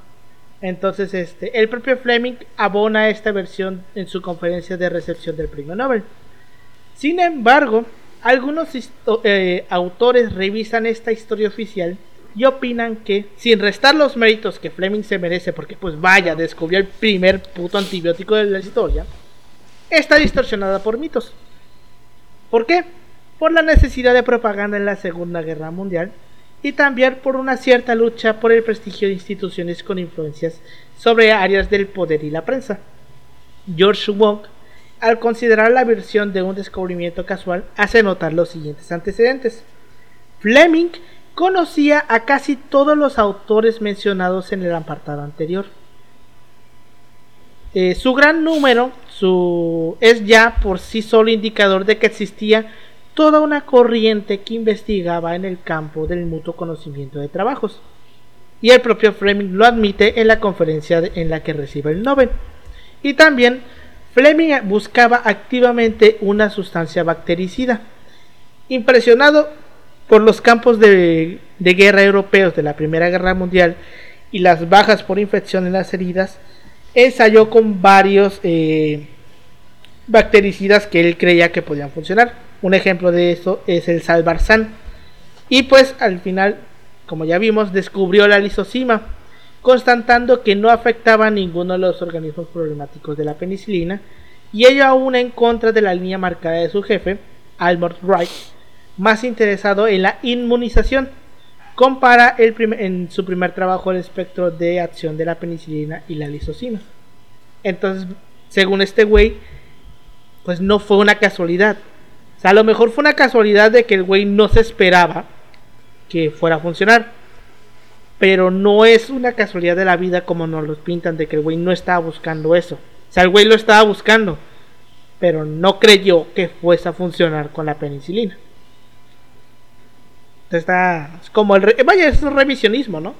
Entonces este, el propio Fleming abona esta versión en su conferencia de recepción del premio Nobel. Sin embargo, algunos eh, autores revisan esta historia oficial y opinan que, sin restar los méritos que Fleming se merece, porque pues vaya, descubrió el primer puto antibiótico de la historia, está distorsionada por mitos. ¿Por qué? Por la necesidad de propaganda en la Segunda Guerra Mundial y también por una cierta lucha por el prestigio de instituciones con influencias sobre áreas del poder y la prensa. George Wong, al considerar la versión de un descubrimiento casual, hace notar los siguientes antecedentes. Fleming conocía a casi todos los autores mencionados en el apartado anterior. Eh, su gran número su, es ya por sí solo indicador de que existía toda una corriente que investigaba en el campo del mutuo conocimiento de trabajos. Y el propio Fleming lo admite en la conferencia en la que recibe el Nobel. Y también Fleming buscaba activamente una sustancia bactericida. Impresionado por los campos de, guerra europeos de la Primera Guerra Mundial y las bajas por infección en las heridas, ensayó con varios eh, bactericidas que él creía que podían funcionar. Un ejemplo de eso es el salvarsan. Y pues al final, como ya vimos, descubrió la lisocima, constatando que no afectaba a ninguno de los organismos problemáticos de la penicilina, y ello aún en contra de la línea marcada de su jefe, Albert Wright, más interesado en la inmunización. Compara el en su primer trabajo el espectro de acción de la penicilina y la lisocima. Entonces, según este güey, pues no fue una casualidad. O sea, a lo mejor fue una casualidad de que el güey no se esperaba que fuera a funcionar. Pero no es una casualidad de la vida como nos los pintan de que el güey no estaba buscando eso. O sea, el güey lo estaba buscando, pero no creyó que fuese a funcionar con la penicilina. Está es como el re- vaya, es un revisionismo, ¿no?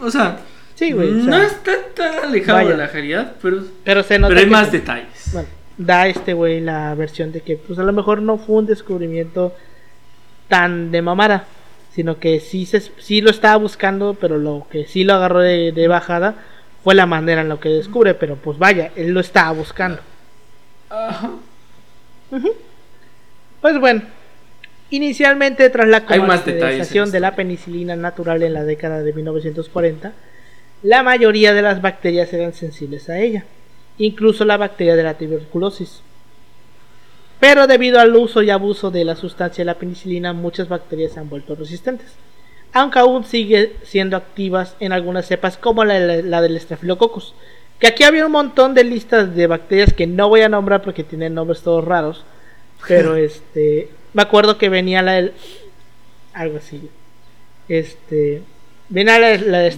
O sea, Sí, güey. o no está tan alejado vaya. de la realidad, pero, pero se nota pero hay que- más detalles. bueno, da este güey la versión de que pues a lo mejor no fue un descubrimiento tan de mamada, sino que sí, se, sí lo estaba buscando, pero lo que sí lo agarró de, de bajada fue la manera en la que descubre, pero pues vaya, él lo estaba buscando. Ajá. Pues bueno, inicialmente tras la comercialización de la penicilina natural en la década de 1940, la mayoría de las bacterias eran sensibles a ella, incluso la bacteria de la tuberculosis. Pero debido al uso y abuso de la sustancia de la penicilina, muchas bacterias se han vuelto resistentes, aunque aún sigue siendo activas en algunas cepas como la, la- la del Staphylococcus. Que aquí había un montón de listas de bacterias que no voy a nombrar porque tienen nombres todos raros, pero este, me acuerdo que venía la del, algo así, este, venía la, la de.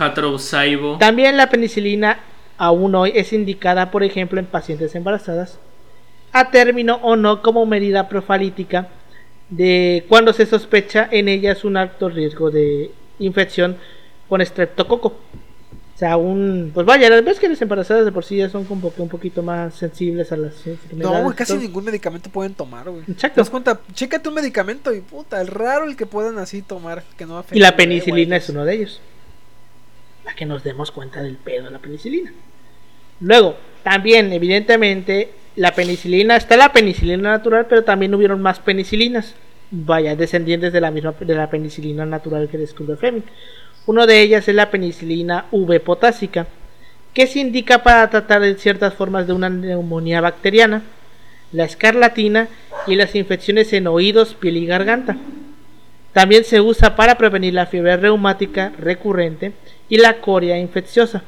Hatrosaibo. También la penicilina aún hoy es indicada, por ejemplo, en pacientes embarazadas, a término o no como medida profalítica de cuando se sospecha en ellas un alto riesgo de infección con estreptococo. O sea, un. Pues vaya, las veces que las embarazadas de por sí ya son como que un poquito más sensibles a las enfermedades. No, güey, y casi todo. ningún medicamento pueden tomar, güey. Exacto. ¿Te das cuenta? Chécate un medicamento y puta, es raro el que puedan así tomar, que no afecte Y la penicilina es uno de ellos. Para que nos demos cuenta del pedo de la penicilina. Luego, también, evidentemente, la penicilina, está la penicilina natural, pero también hubieron más penicilinas. Vaya, descendientes de la misma de la penicilina natural que descubrió Fleming. Uno de ellas es la penicilina V potásica, que se indica para tratar ciertas formas de una neumonía bacteriana, la escarlatina y las infecciones en oídos, piel y garganta. También se usa para prevenir la fiebre reumática recurrente y la coria infecciosa.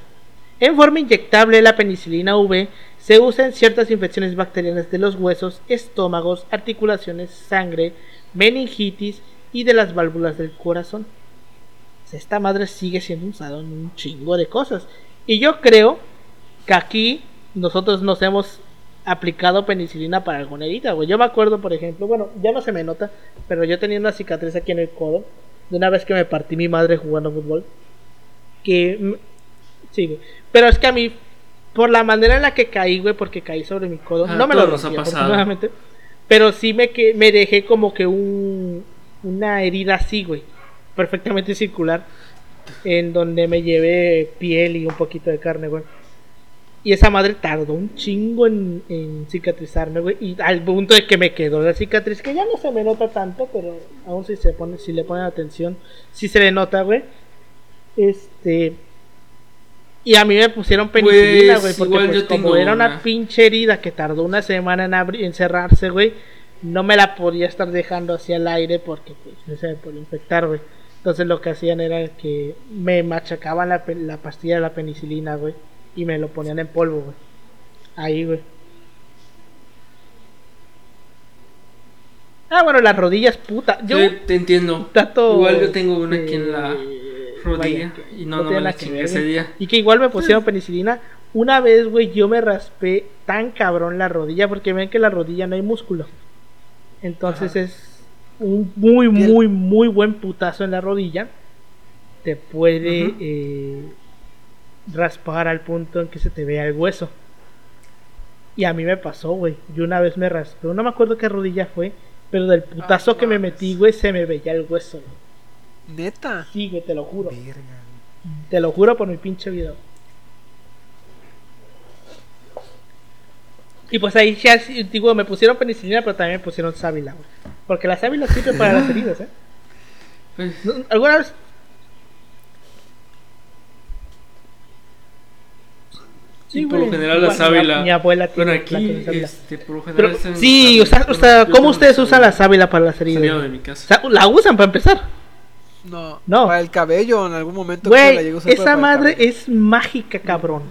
En forma inyectable, la penicilina V se usa en ciertas infecciones bacterianas de los huesos, estómagos, articulaciones, sangre, meningitis y de las válvulas del corazón. Esta madre sigue siendo usada en un chingo de cosas. Y yo creo que aquí nosotros nos hemos aplicado penicilina para alguna herida, güey. Yo me acuerdo, por ejemplo, bueno, ya no se me nota, pero yo tenía una cicatriz aquí en el codo de una vez que me partí mi madre jugando fútbol. Que. Sí, güey. Pero es que a mí, por la manera en la que caí, güey, porque caí sobre mi codo, Ah, no me lo rompí, afortunadamente, Pero sí me, que, me dejé como que un, una herida así, güey. Perfectamente circular. En donde me llevé piel y un poquito de carne, güey. Y esa madre tardó un chingo en, en cicatrizarme, güey. Y al punto de que me quedó la cicatriz, que ya no se me nota tanto, pero aún si se pone, si le ponen atención, sí se le nota, güey. Este. Y a mí me pusieron penicilina, Pues, güey, porque igual pues, como era una una. pinche herida que tardó una semana en, abrir, en cerrarse, güey, no me la podía estar dejando hacia el aire porque pues no se me podía infectar, güey. Entonces lo que hacían era que me machacaban la, la pastilla de la penicilina, güey, y me lo ponían en polvo, güey. Ahí, güey. Ah, bueno, las rodillas, puta. Yo Sí, te entiendo. Igual yo tengo una aquí en la rodilla vaya, y no, no, me la chingué ese día. Y que igual me pusieron penicilina. Una vez, güey, yo me raspé tan cabrón la rodilla porque ven que la rodilla no hay músculo. Entonces Ajá. es un muy, muy, muy buen putazo en la rodilla. Te puede eh, raspar al punto en que se te vea el hueso. Y a mí me pasó, güey. Yo una vez me raspé. No me acuerdo qué rodilla fue. Pero del putazo que me metí, güey, se me veía el hueso. Neta. Sí, güey, te lo juro. Verga. Te lo juro por mi pinche vida. Y pues ahí ya, sí, digo, me pusieron penicilina, pero también me pusieron sábila, güey. Porque la sábila sirve para las heridas, ¿eh? Pues, ¿No- ¿Alguna vez? y por lo general la Mi- sábila. Mi, abuela tiene Bueno, aquí, este, por lo Pero, general. están sí, o sea, o sea, ¿cómo ustedes usan la sábila para las heridas? Salido güey? de mi O casa. sea, la usan para empezar. No. No. Para el cabello en algún momento. que la esa madre es mágica, cabrón.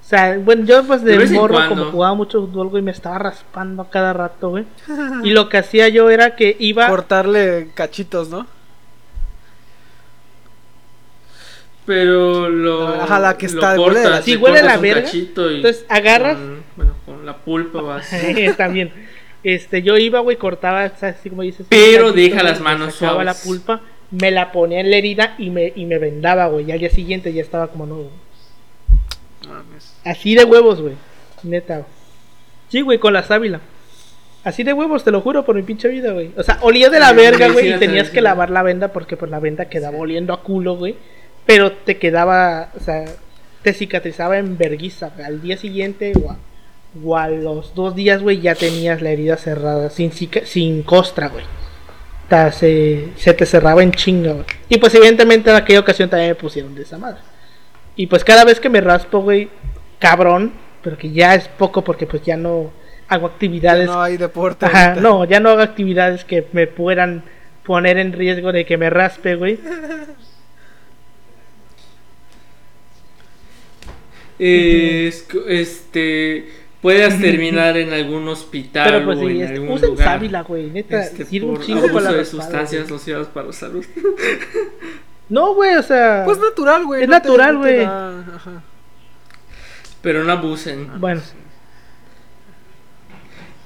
O sea, bueno, yo pues de, morro, cuando. como jugaba mucho fútbol, güey, me estaba raspando a cada rato, güey. Y lo que hacía yo era que iba... Cortarle cachitos, ¿no? Pero lo. Ajá, la que lo está- huele de la- cortas, Sí, huele cortas la verga. y Entonces, agarras- con- bueno, con la pulpa vas. También. Este, yo iba, güey, cortaba, así como dices. Pero deja las manos sacaba la suaves. pulpa, me la ponía en la herida y me, y me vendaba, güey. Y al día siguiente ya estaba como nuevo. Mames. Así de huevos, güey. Neta. güey. Sí, güey, con la sábila. Así de huevos, te lo juro por mi pinche vida, güey. O sea, olía de la Sí, verga, güey, sí, y tenías sí. que lavar la venda porque pues la venda quedaba oliendo a culo, güey. Pero te quedaba, o sea, te cicatrizaba en verguiza. güey. Al día siguiente o a, o a los dos días, güey, ya tenías la herida cerrada, sin, sin costra, güey. Se, se te cerraba en chinga, güey. Y pues evidentemente en aquella ocasión también me pusieron de esa madre. Y pues cada vez que me raspo, güey, cabrón, pero que ya es poco porque pues ya no hago actividades. No hay deporte. Ajá, no, ya no hago actividades que me puedan poner en riesgo de que me raspe, güey. Es- este. Puedas terminar en algún hospital Pero pues o sí, en es- algún usen lugar. sábila, güey, neta, este, sirve un por chingo abuso para la de sustancias nocivas para la salud. No, güey, o sea, Pues natural, güey. Es no natural, güey. Pero no abusen. bueno,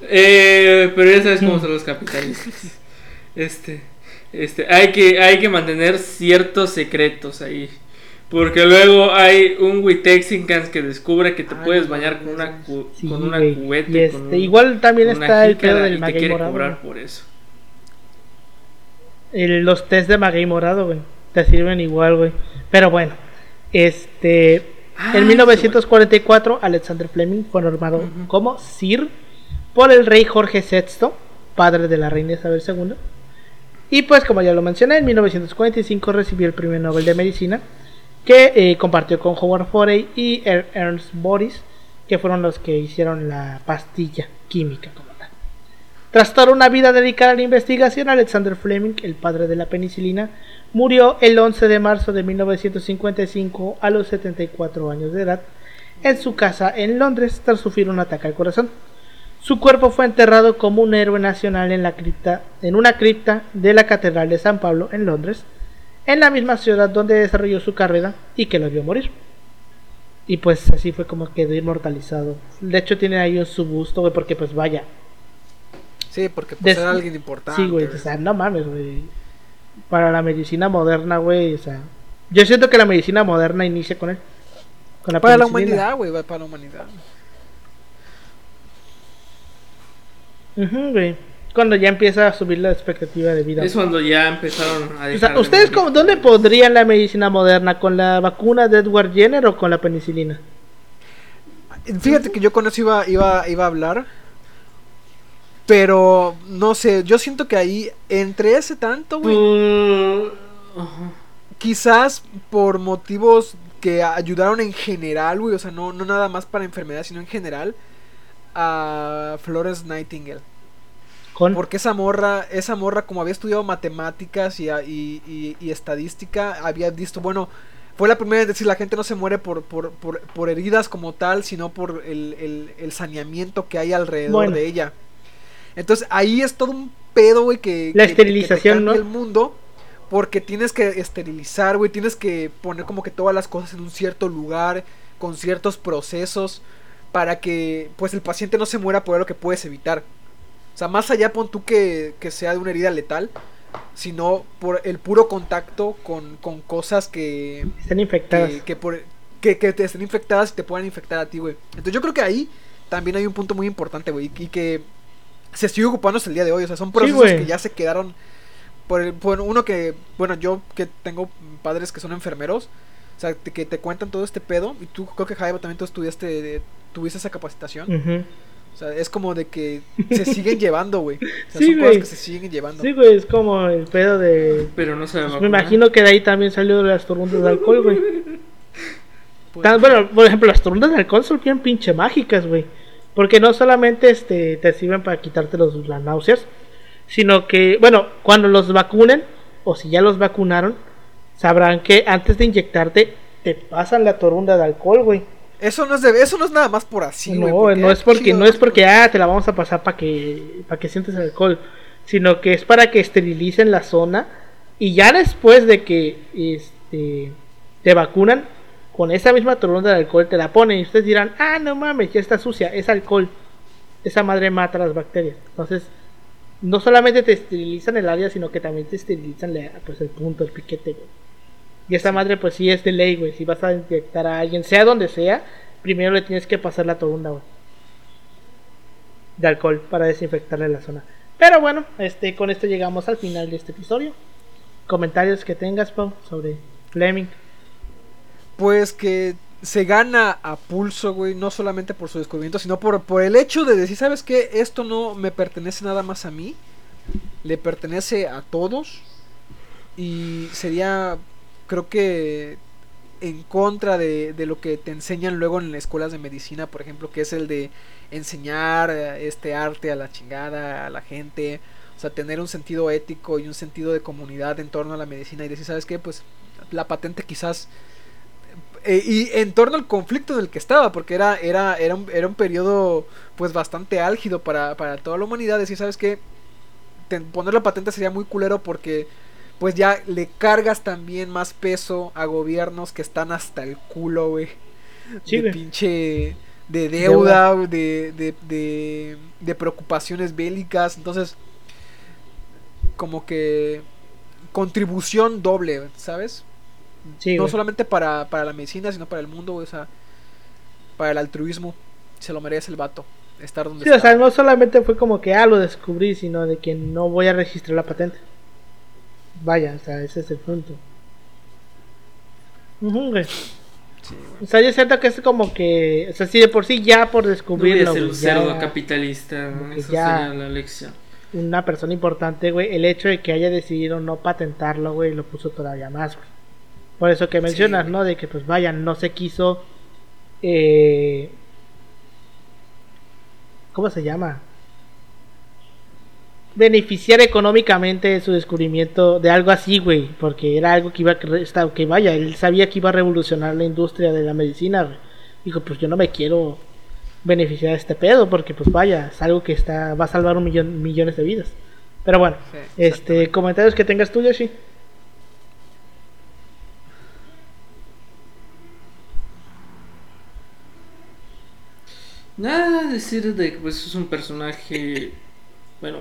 Eh, pero ya sabes cómo son los capitalistas. Este, este, hay que, hay que mantener ciertos secretos ahí. Porque luego hay un Witexicans que descubre que te Ay, puedes bañar con una, cu- Sí, con una cubeta. Este, con un- igual también con está el pedo del y te maguey quiere morado. cobrar por eso. El- los test de maguey morado, güey. Te sirven igual, güey. Pero bueno, este. Ah, en 1944, Alexander Fleming fue normado como Sir por el rey Jorge VI, padre de la reina Isabel II. Y pues, como ya lo mencioné, en 1945 recibió el premio Nobel de Medicina, que eh, compartió con Howard Forey y Er- Ernst Boris, que fueron los que hicieron la pastilla química como tal. Tras toda una vida dedicada a la investigación, Alexander Fleming, el padre de la penicilina, murió el 11 de marzo de 1955 a los 74 años de edad en su casa en Londres tras sufrir un ataque al corazón. Su cuerpo fue enterrado como un héroe nacional en, la cripta, en una cripta de la Catedral de San Pablo en Londres, en la misma ciudad donde desarrolló su carrera y que lo vio morir. Y pues así fue como quedó inmortalizado. De hecho tiene ahí un su busto, güey, porque pues vaya, Sí, porque pues, Des- era alguien importante. Sí, güey, o sea, no mames, güey. Para la medicina moderna, güey, o sea. Yo siento que la medicina moderna inicia con él. Con la Para la humanidad, güey, va para la humanidad. Ujú, güey. Cuando ya empieza a subir la expectativa de vida. Es cuando ya empezaron a O dejar sea, de ¿ustedes cómo- dónde pondrían la medicina moderna? ¿Con la vacuna de Edward Jenner o con la penicilina? Fíjate que yo con eso iba, iba, iba a hablar. Pero, no sé, yo siento que ahí, entre ese tanto, güey, Uh, ajá. quizás por motivos que ayudaron en general, güey, o sea, no, no nada más para enfermedades, sino en general, a Florence Nightingale. Con Porque esa morra, esa morra como había estudiado matemáticas y, y, y- y estadística, había visto, bueno, fue la primera en decir, la gente no se muere por, por, por, por heridas como tal, sino por el, el- el saneamiento que hay alrededor Bueno. de ella. Entonces ahí es todo un pedo, güey, que... La que- esterilización, ¿no? el mundo. Porque tienes que esterilizar, güey, tienes que poner como que todas las cosas en un cierto lugar, con ciertos procesos, para que pues el paciente no se muera por lo que puedes evitar. O sea, más allá pon tú que, que sea de una herida letal, sino por el puro contacto con, con cosas que, están infectadas. que, que por, que, que te estén infectadas y te puedan infectar a ti, güey. Entonces yo creo que ahí también hay un punto muy importante, güey, y que se sigue ocupando hasta el día de hoy. O sea, son procesos que ya se quedaron por, el- por uno que, bueno, yo que tengo padres que son enfermeros, o sea, que te cuentan todo este pedo, y tú creo que Jaiba también tú estudiaste, tuviste esa capacitación. Ujú. O sea, es como de que se siguen llevando, güey. O sea, Sí, son güey. cosas que se siguen llevando. Sí, güey, es como el pedo de... Pero no se Pues me imagino que de ahí también salió las tormentas de alcohol, güey. Pues, Tan- bueno, por ejemplo, las tormentas de alcohol son bien pinche mágicas, güey. Porque no solamente este, te sirven para quitarte los, las náuseas, sino que, bueno, cuando los vacunen, o si ya los vacunaron, sabrán que antes de inyectarte, te pasan la torunda de alcohol, güey. Eso no es de, eso no es nada más por así, no, porque, no es porque, chido, no es porque, ah, te la vamos a pasar para que, para que sientes alcohol, sino que es para que esterilicen la zona y ya después de que, este, te vacunan, con esa misma torunda de alcohol te la ponen y ustedes dirán, ah, no mames, ya está sucia, es alcohol. Esa madre mata las bacterias. Entonces, no solamente te esterilizan el área, sino que también te esterilizan la- pues, el punto, el piquete, güey. Y esa madre, pues sí es de ley, güey. Si vas a inyectar a alguien, sea donde sea, primero le tienes que pasar la torunda, güey. De alcohol para desinfectarle la zona. Pero bueno, este, con esto llegamos al final de este episodio. Comentarios que tengas, Pau, sobre Fleming. Pues que se gana a pulso, güey, no solamente por su descubrimiento, sino por, por el hecho de decir, ¿sabes qué? Esto no me pertenece nada más a mí, le pertenece a todos y sería, creo que, en contra de, de lo que te enseñan luego en las escuelas de medicina, por ejemplo, que es el de enseñar eh, este arte a la chingada, a la gente, o sea, tener un sentido ético y un sentido de comunidad en torno a la medicina y decir, ¿sabes qué? Pues la patente quizás eh, y en torno al conflicto en el que estaba, porque era, era, era, un, era un periodo pues bastante álgido para, para toda la humanidad, decir, ¿sabes qué? Poner la patente sería muy culero porque pues ya le cargas también más peso a gobiernos que están hasta el culo, güey. Sí, de güey. pinche de deuda, de, de, de, de preocupaciones bélicas, entonces como que contribución doble, ¿sabes? Sí, no güey. solamente para, para la medicina, sino para el mundo, güey, o sea, para el altruismo. Se lo merece el vato. Estar donde Sí, o sea, no solamente fue como que, ah, lo descubrí, sino de que no voy a registrar la patente. Vaya, o sea, ese es el punto. Güey. Sí, güey. O sea, yo siento que es como que, o sea, si de por sí ya por No descubrirlo, ser güey, un cerdo capitalista, ¿no? Eso sería la lección. una persona importante, güey, el hecho de que haya decidido no patentarlo, güey, lo puso todavía más, güey. Por eso que mencionas. ¿no? De que, pues vaya, no se quiso, eh... ¿Cómo se llama? Beneficiar económicamente de su descubrimiento de algo así, güey, porque era algo que iba a, que vaya, él sabía que iba a revolucionar la industria de la medicina. Dijo, pues yo no me quiero beneficiar de este pedo, porque pues vaya, es algo que está, va a salvar un millón, millones de vidas. Pero bueno, Sí, este, comentarios que tengas tú, Yoshi. Nada, decir de que pues es un personaje, bueno,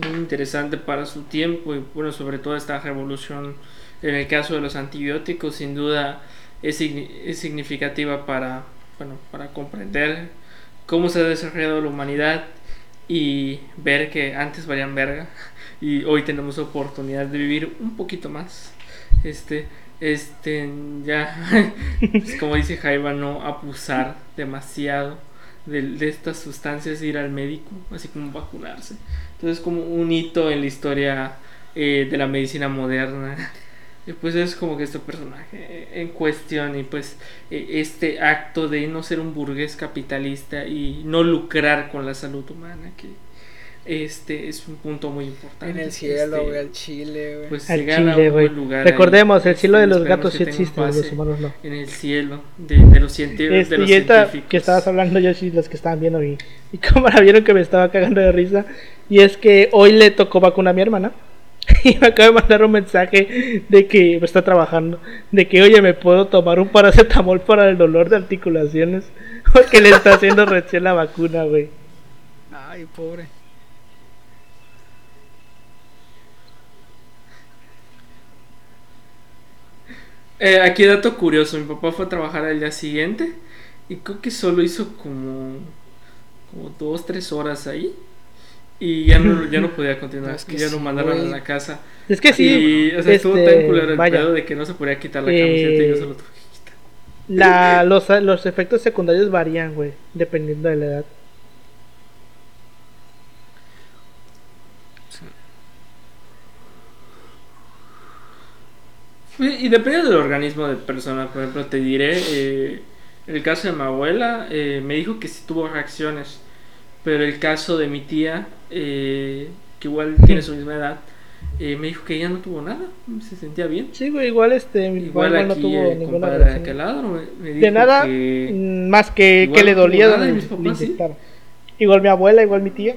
muy interesante para su tiempo y bueno, sobre todo esta revolución en el caso de los antibióticos, sin duda es, es significativa para, bueno, para comprender cómo se ha desarrollado la humanidad y ver que antes valían verga y hoy tenemos oportunidad de vivir un poquito más. Este, este, ya, pues, como dice Jaiba, no abusar demasiado de, de estas sustancias, ir al médico, así como vacunarse. Entonces, como un hito en la historia eh, de la medicina moderna. Y pues es como que este personaje eh, en cuestión y pues eh, este acto de no ser un burgués capitalista y no lucrar con la salud humana que este es un punto muy importante. En el cielo, Este, güey, al chile, güey. pues Al llegar a Chile, un güey. buen lugar. ahí. Recordemos, el cielo de los gatos que sí existe, los humanos no. En el cielo de, de los, cienti- de Este, los y científicos. que estabas hablando, Yoshi, los que estaban viendo y, y cámara vieron que me estaba cagando de risa. Y es que hoy le tocó vacuna a mi hermana. Y me acaba de mandar un mensaje de que me está trabajando. De que, oye, me puedo tomar un paracetamol para el dolor de articulaciones. Porque le está haciendo recién la vacuna, güey. Ay, pobre. Eh, aquí dato curioso, mi papá fue a trabajar al día siguiente y creo que solo hizo como, como dos, tres horas ahí y ya no, ya no podía continuar, es que ya lo sí, mandaron güey. a la casa. Es que sí. y, o sea, estuvo este, tan culero el vaya, pedo de que no se podía quitar la Eh, camiseta y yo solo tuve que quitar. la, los, los efectos secundarios varían, güey. Dependiendo de la edad. Y y depende del organismo de persona, por ejemplo, te diré, eh, el caso de mi abuela eh, me dijo que sí tuvo reacciones, pero el caso de mi tía, eh, que igual tiene su misma edad, eh, me dijo que ella no tuvo nada, se sentía bien. Sí, güey, igual este. Igual no tuvo el ninguna de aquel lado me, me dijo De nada, que... mm, más que que le dolía nada, mis papás sí. Igual mi abuela, igual mi tía.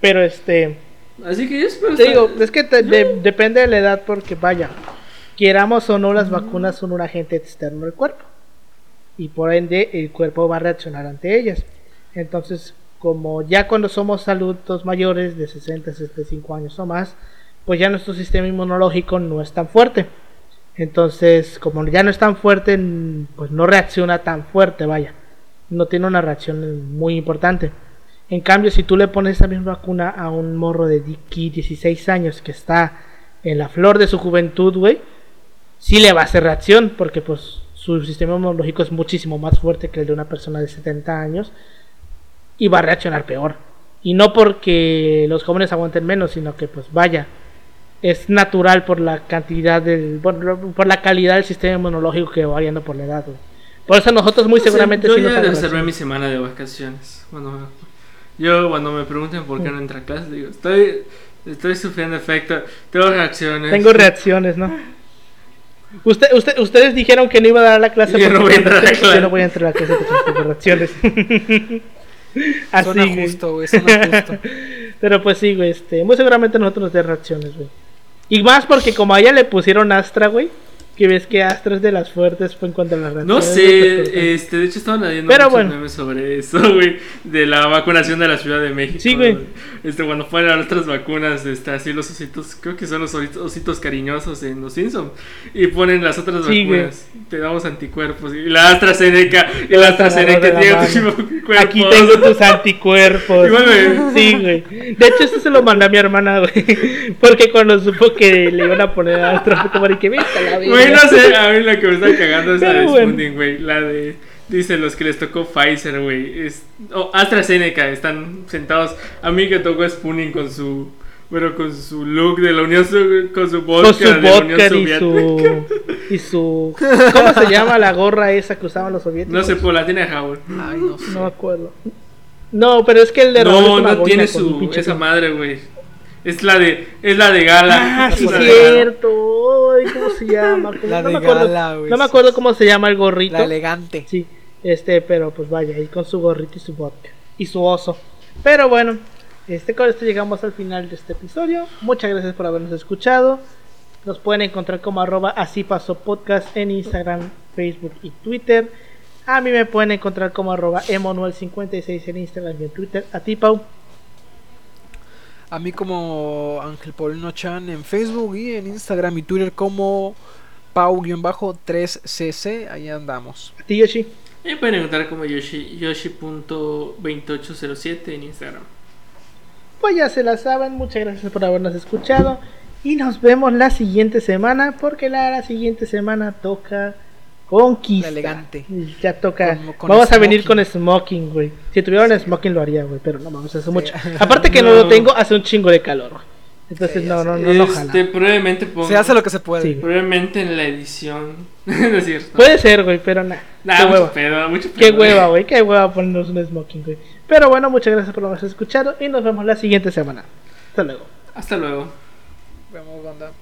Pero este, Así que es, pero te está- digo, es que te- de- depende de la edad porque vaya, queramos o no, las vacunas son un agente externo del cuerpo. Y por ende el cuerpo va a reaccionar ante ellas. Entonces, como ya cuando somos adultos mayores de 60, 65 años o más, pues ya nuestro sistema inmunológico no es tan fuerte. Entonces, como ya no es tan fuerte, pues no reacciona tan fuerte, vaya. No tiene una reacción muy importante. En cambio, si tú le pones esa misma vacuna a un morro de aquí 16 años que está en la flor de su juventud, güey, sí le va a hacer reacción, porque pues su sistema inmunológico es muchísimo más fuerte que el de una persona de 70 años y va a reaccionar peor. Y no porque los jóvenes aguanten menos, sino que pues vaya, es natural por la cantidad del, por, por la calidad del sistema inmunológico que va variando por la edad, güey. Por eso nosotros muy seguramente yo sí nos ya reacción. mi semana de vacaciones. Bueno, yo cuando me pregunten por qué no entra a clase, digo, estoy, estoy sufriendo efecto, tengo reacciones. Tengo reacciones, ¿no? Usted, usted, ustedes dijeron que no iba a dar la clase Yo no voy a entrar a la Yo clase. no voy a entrar a la clase porque tengo reacciones. Así, Suena güey. justo, güey, suena justo. Pero pues sí, güey, este, muy seguramente nosotros nos dé reacciones, güey. Y más porque como a ella le pusieron Astra, güey, Que ves que Astra es de las fuertes pues, en cuanto a las No reacciones de sé, este, de hecho estaban leyendo Pero muchos bueno. memes sobre eso, güey, de la vacunación de la Ciudad de México. Sí, güey. Este, cuando fueron otras vacunas, este, así los ositos, creo que son los ositos, cariñosos en los Simpsons, y ponen las otras Sí, güey. vacunas, te damos anticuerpos, y la AstraZeneca, y la AstraZeneca tiene anticuerpos. Aquí tengo tus anticuerpos. Igual, güey. Sí, güey. De hecho, esto se lo mandé a mi hermana, güey. Porque cuando supo que le iban a poner a Astra, fue como que vete la verga". No sé, a mí la que me está cagando es la de. Sputnik, güey. La de. Dice los que les tocó Pfizer, güey. Es, oh, AstraZeneca, están sentados. A mí que tocó Sputnik con su. Bueno, con su look de la Unión Soviética. Con su vodka, Con su de la Unión y Soviética. su. Y su. ¿Cómo se llama la gorra esa que usaban los soviéticos? No sé, por la tiene Howard. Ay, no sé. No me acuerdo. No, pero es que el de Raúl No, no tiene su. Esa madre, güey. Es la de. Es la de gala. Ah, Es sí, cierto. Ay, ¿Cómo se llama? ¿Cómo- La no de me acuerdo, gala, güey, No me sí. acuerdo cómo se llama el gorrito. La elegante. Sí, este, pero pues vaya, ahí con su gorrito y su vodka. Y su oso. Pero bueno, este, con esto llegamos al final de este episodio. Muchas gracias por habernos escuchado. Nos pueden encontrar como arroba así pasó podcast en Instagram, Facebook y Twitter. A mí me pueden encontrar como arroba emanuel56 en Instagram y en Twitter. A ti, Pau. A mí como Ángel Paulino Chan en Facebook y en Instagram y Twitter como Pau-3cc. Ahí andamos. A ti, Yoshi. Me pueden encontrar como Yoshi. Yoshi.2807 en Instagram. Pues ya se la saben, muchas gracias por habernos escuchado. Y nos vemos la siguiente semana, porque la, la siguiente semana toca Conquista. La elegante. Ya toca. Con- con Vamos a venir con smoking, güey. Si tuviera un smoking lo haría, güey, pero no vamos a hacer mucho. Sí. Aparte que no. No. lo tengo, hace un chingo de calor. güey. Entonces Sí, no, no, no, no, este, probablemente Se hace lo que se puede. Sí. Probablemente en la edición. es cierto. Puede ser, güey, pero nada. Nah, qué mucho hueva. pedo, mucho Qué pedo. hueva, güey. Qué hueva ponernos un smoking, güey. Pero bueno, muchas gracias por habernos escuchado y nos vemos la siguiente semana. Hasta luego. Hasta luego. Vemos, banda.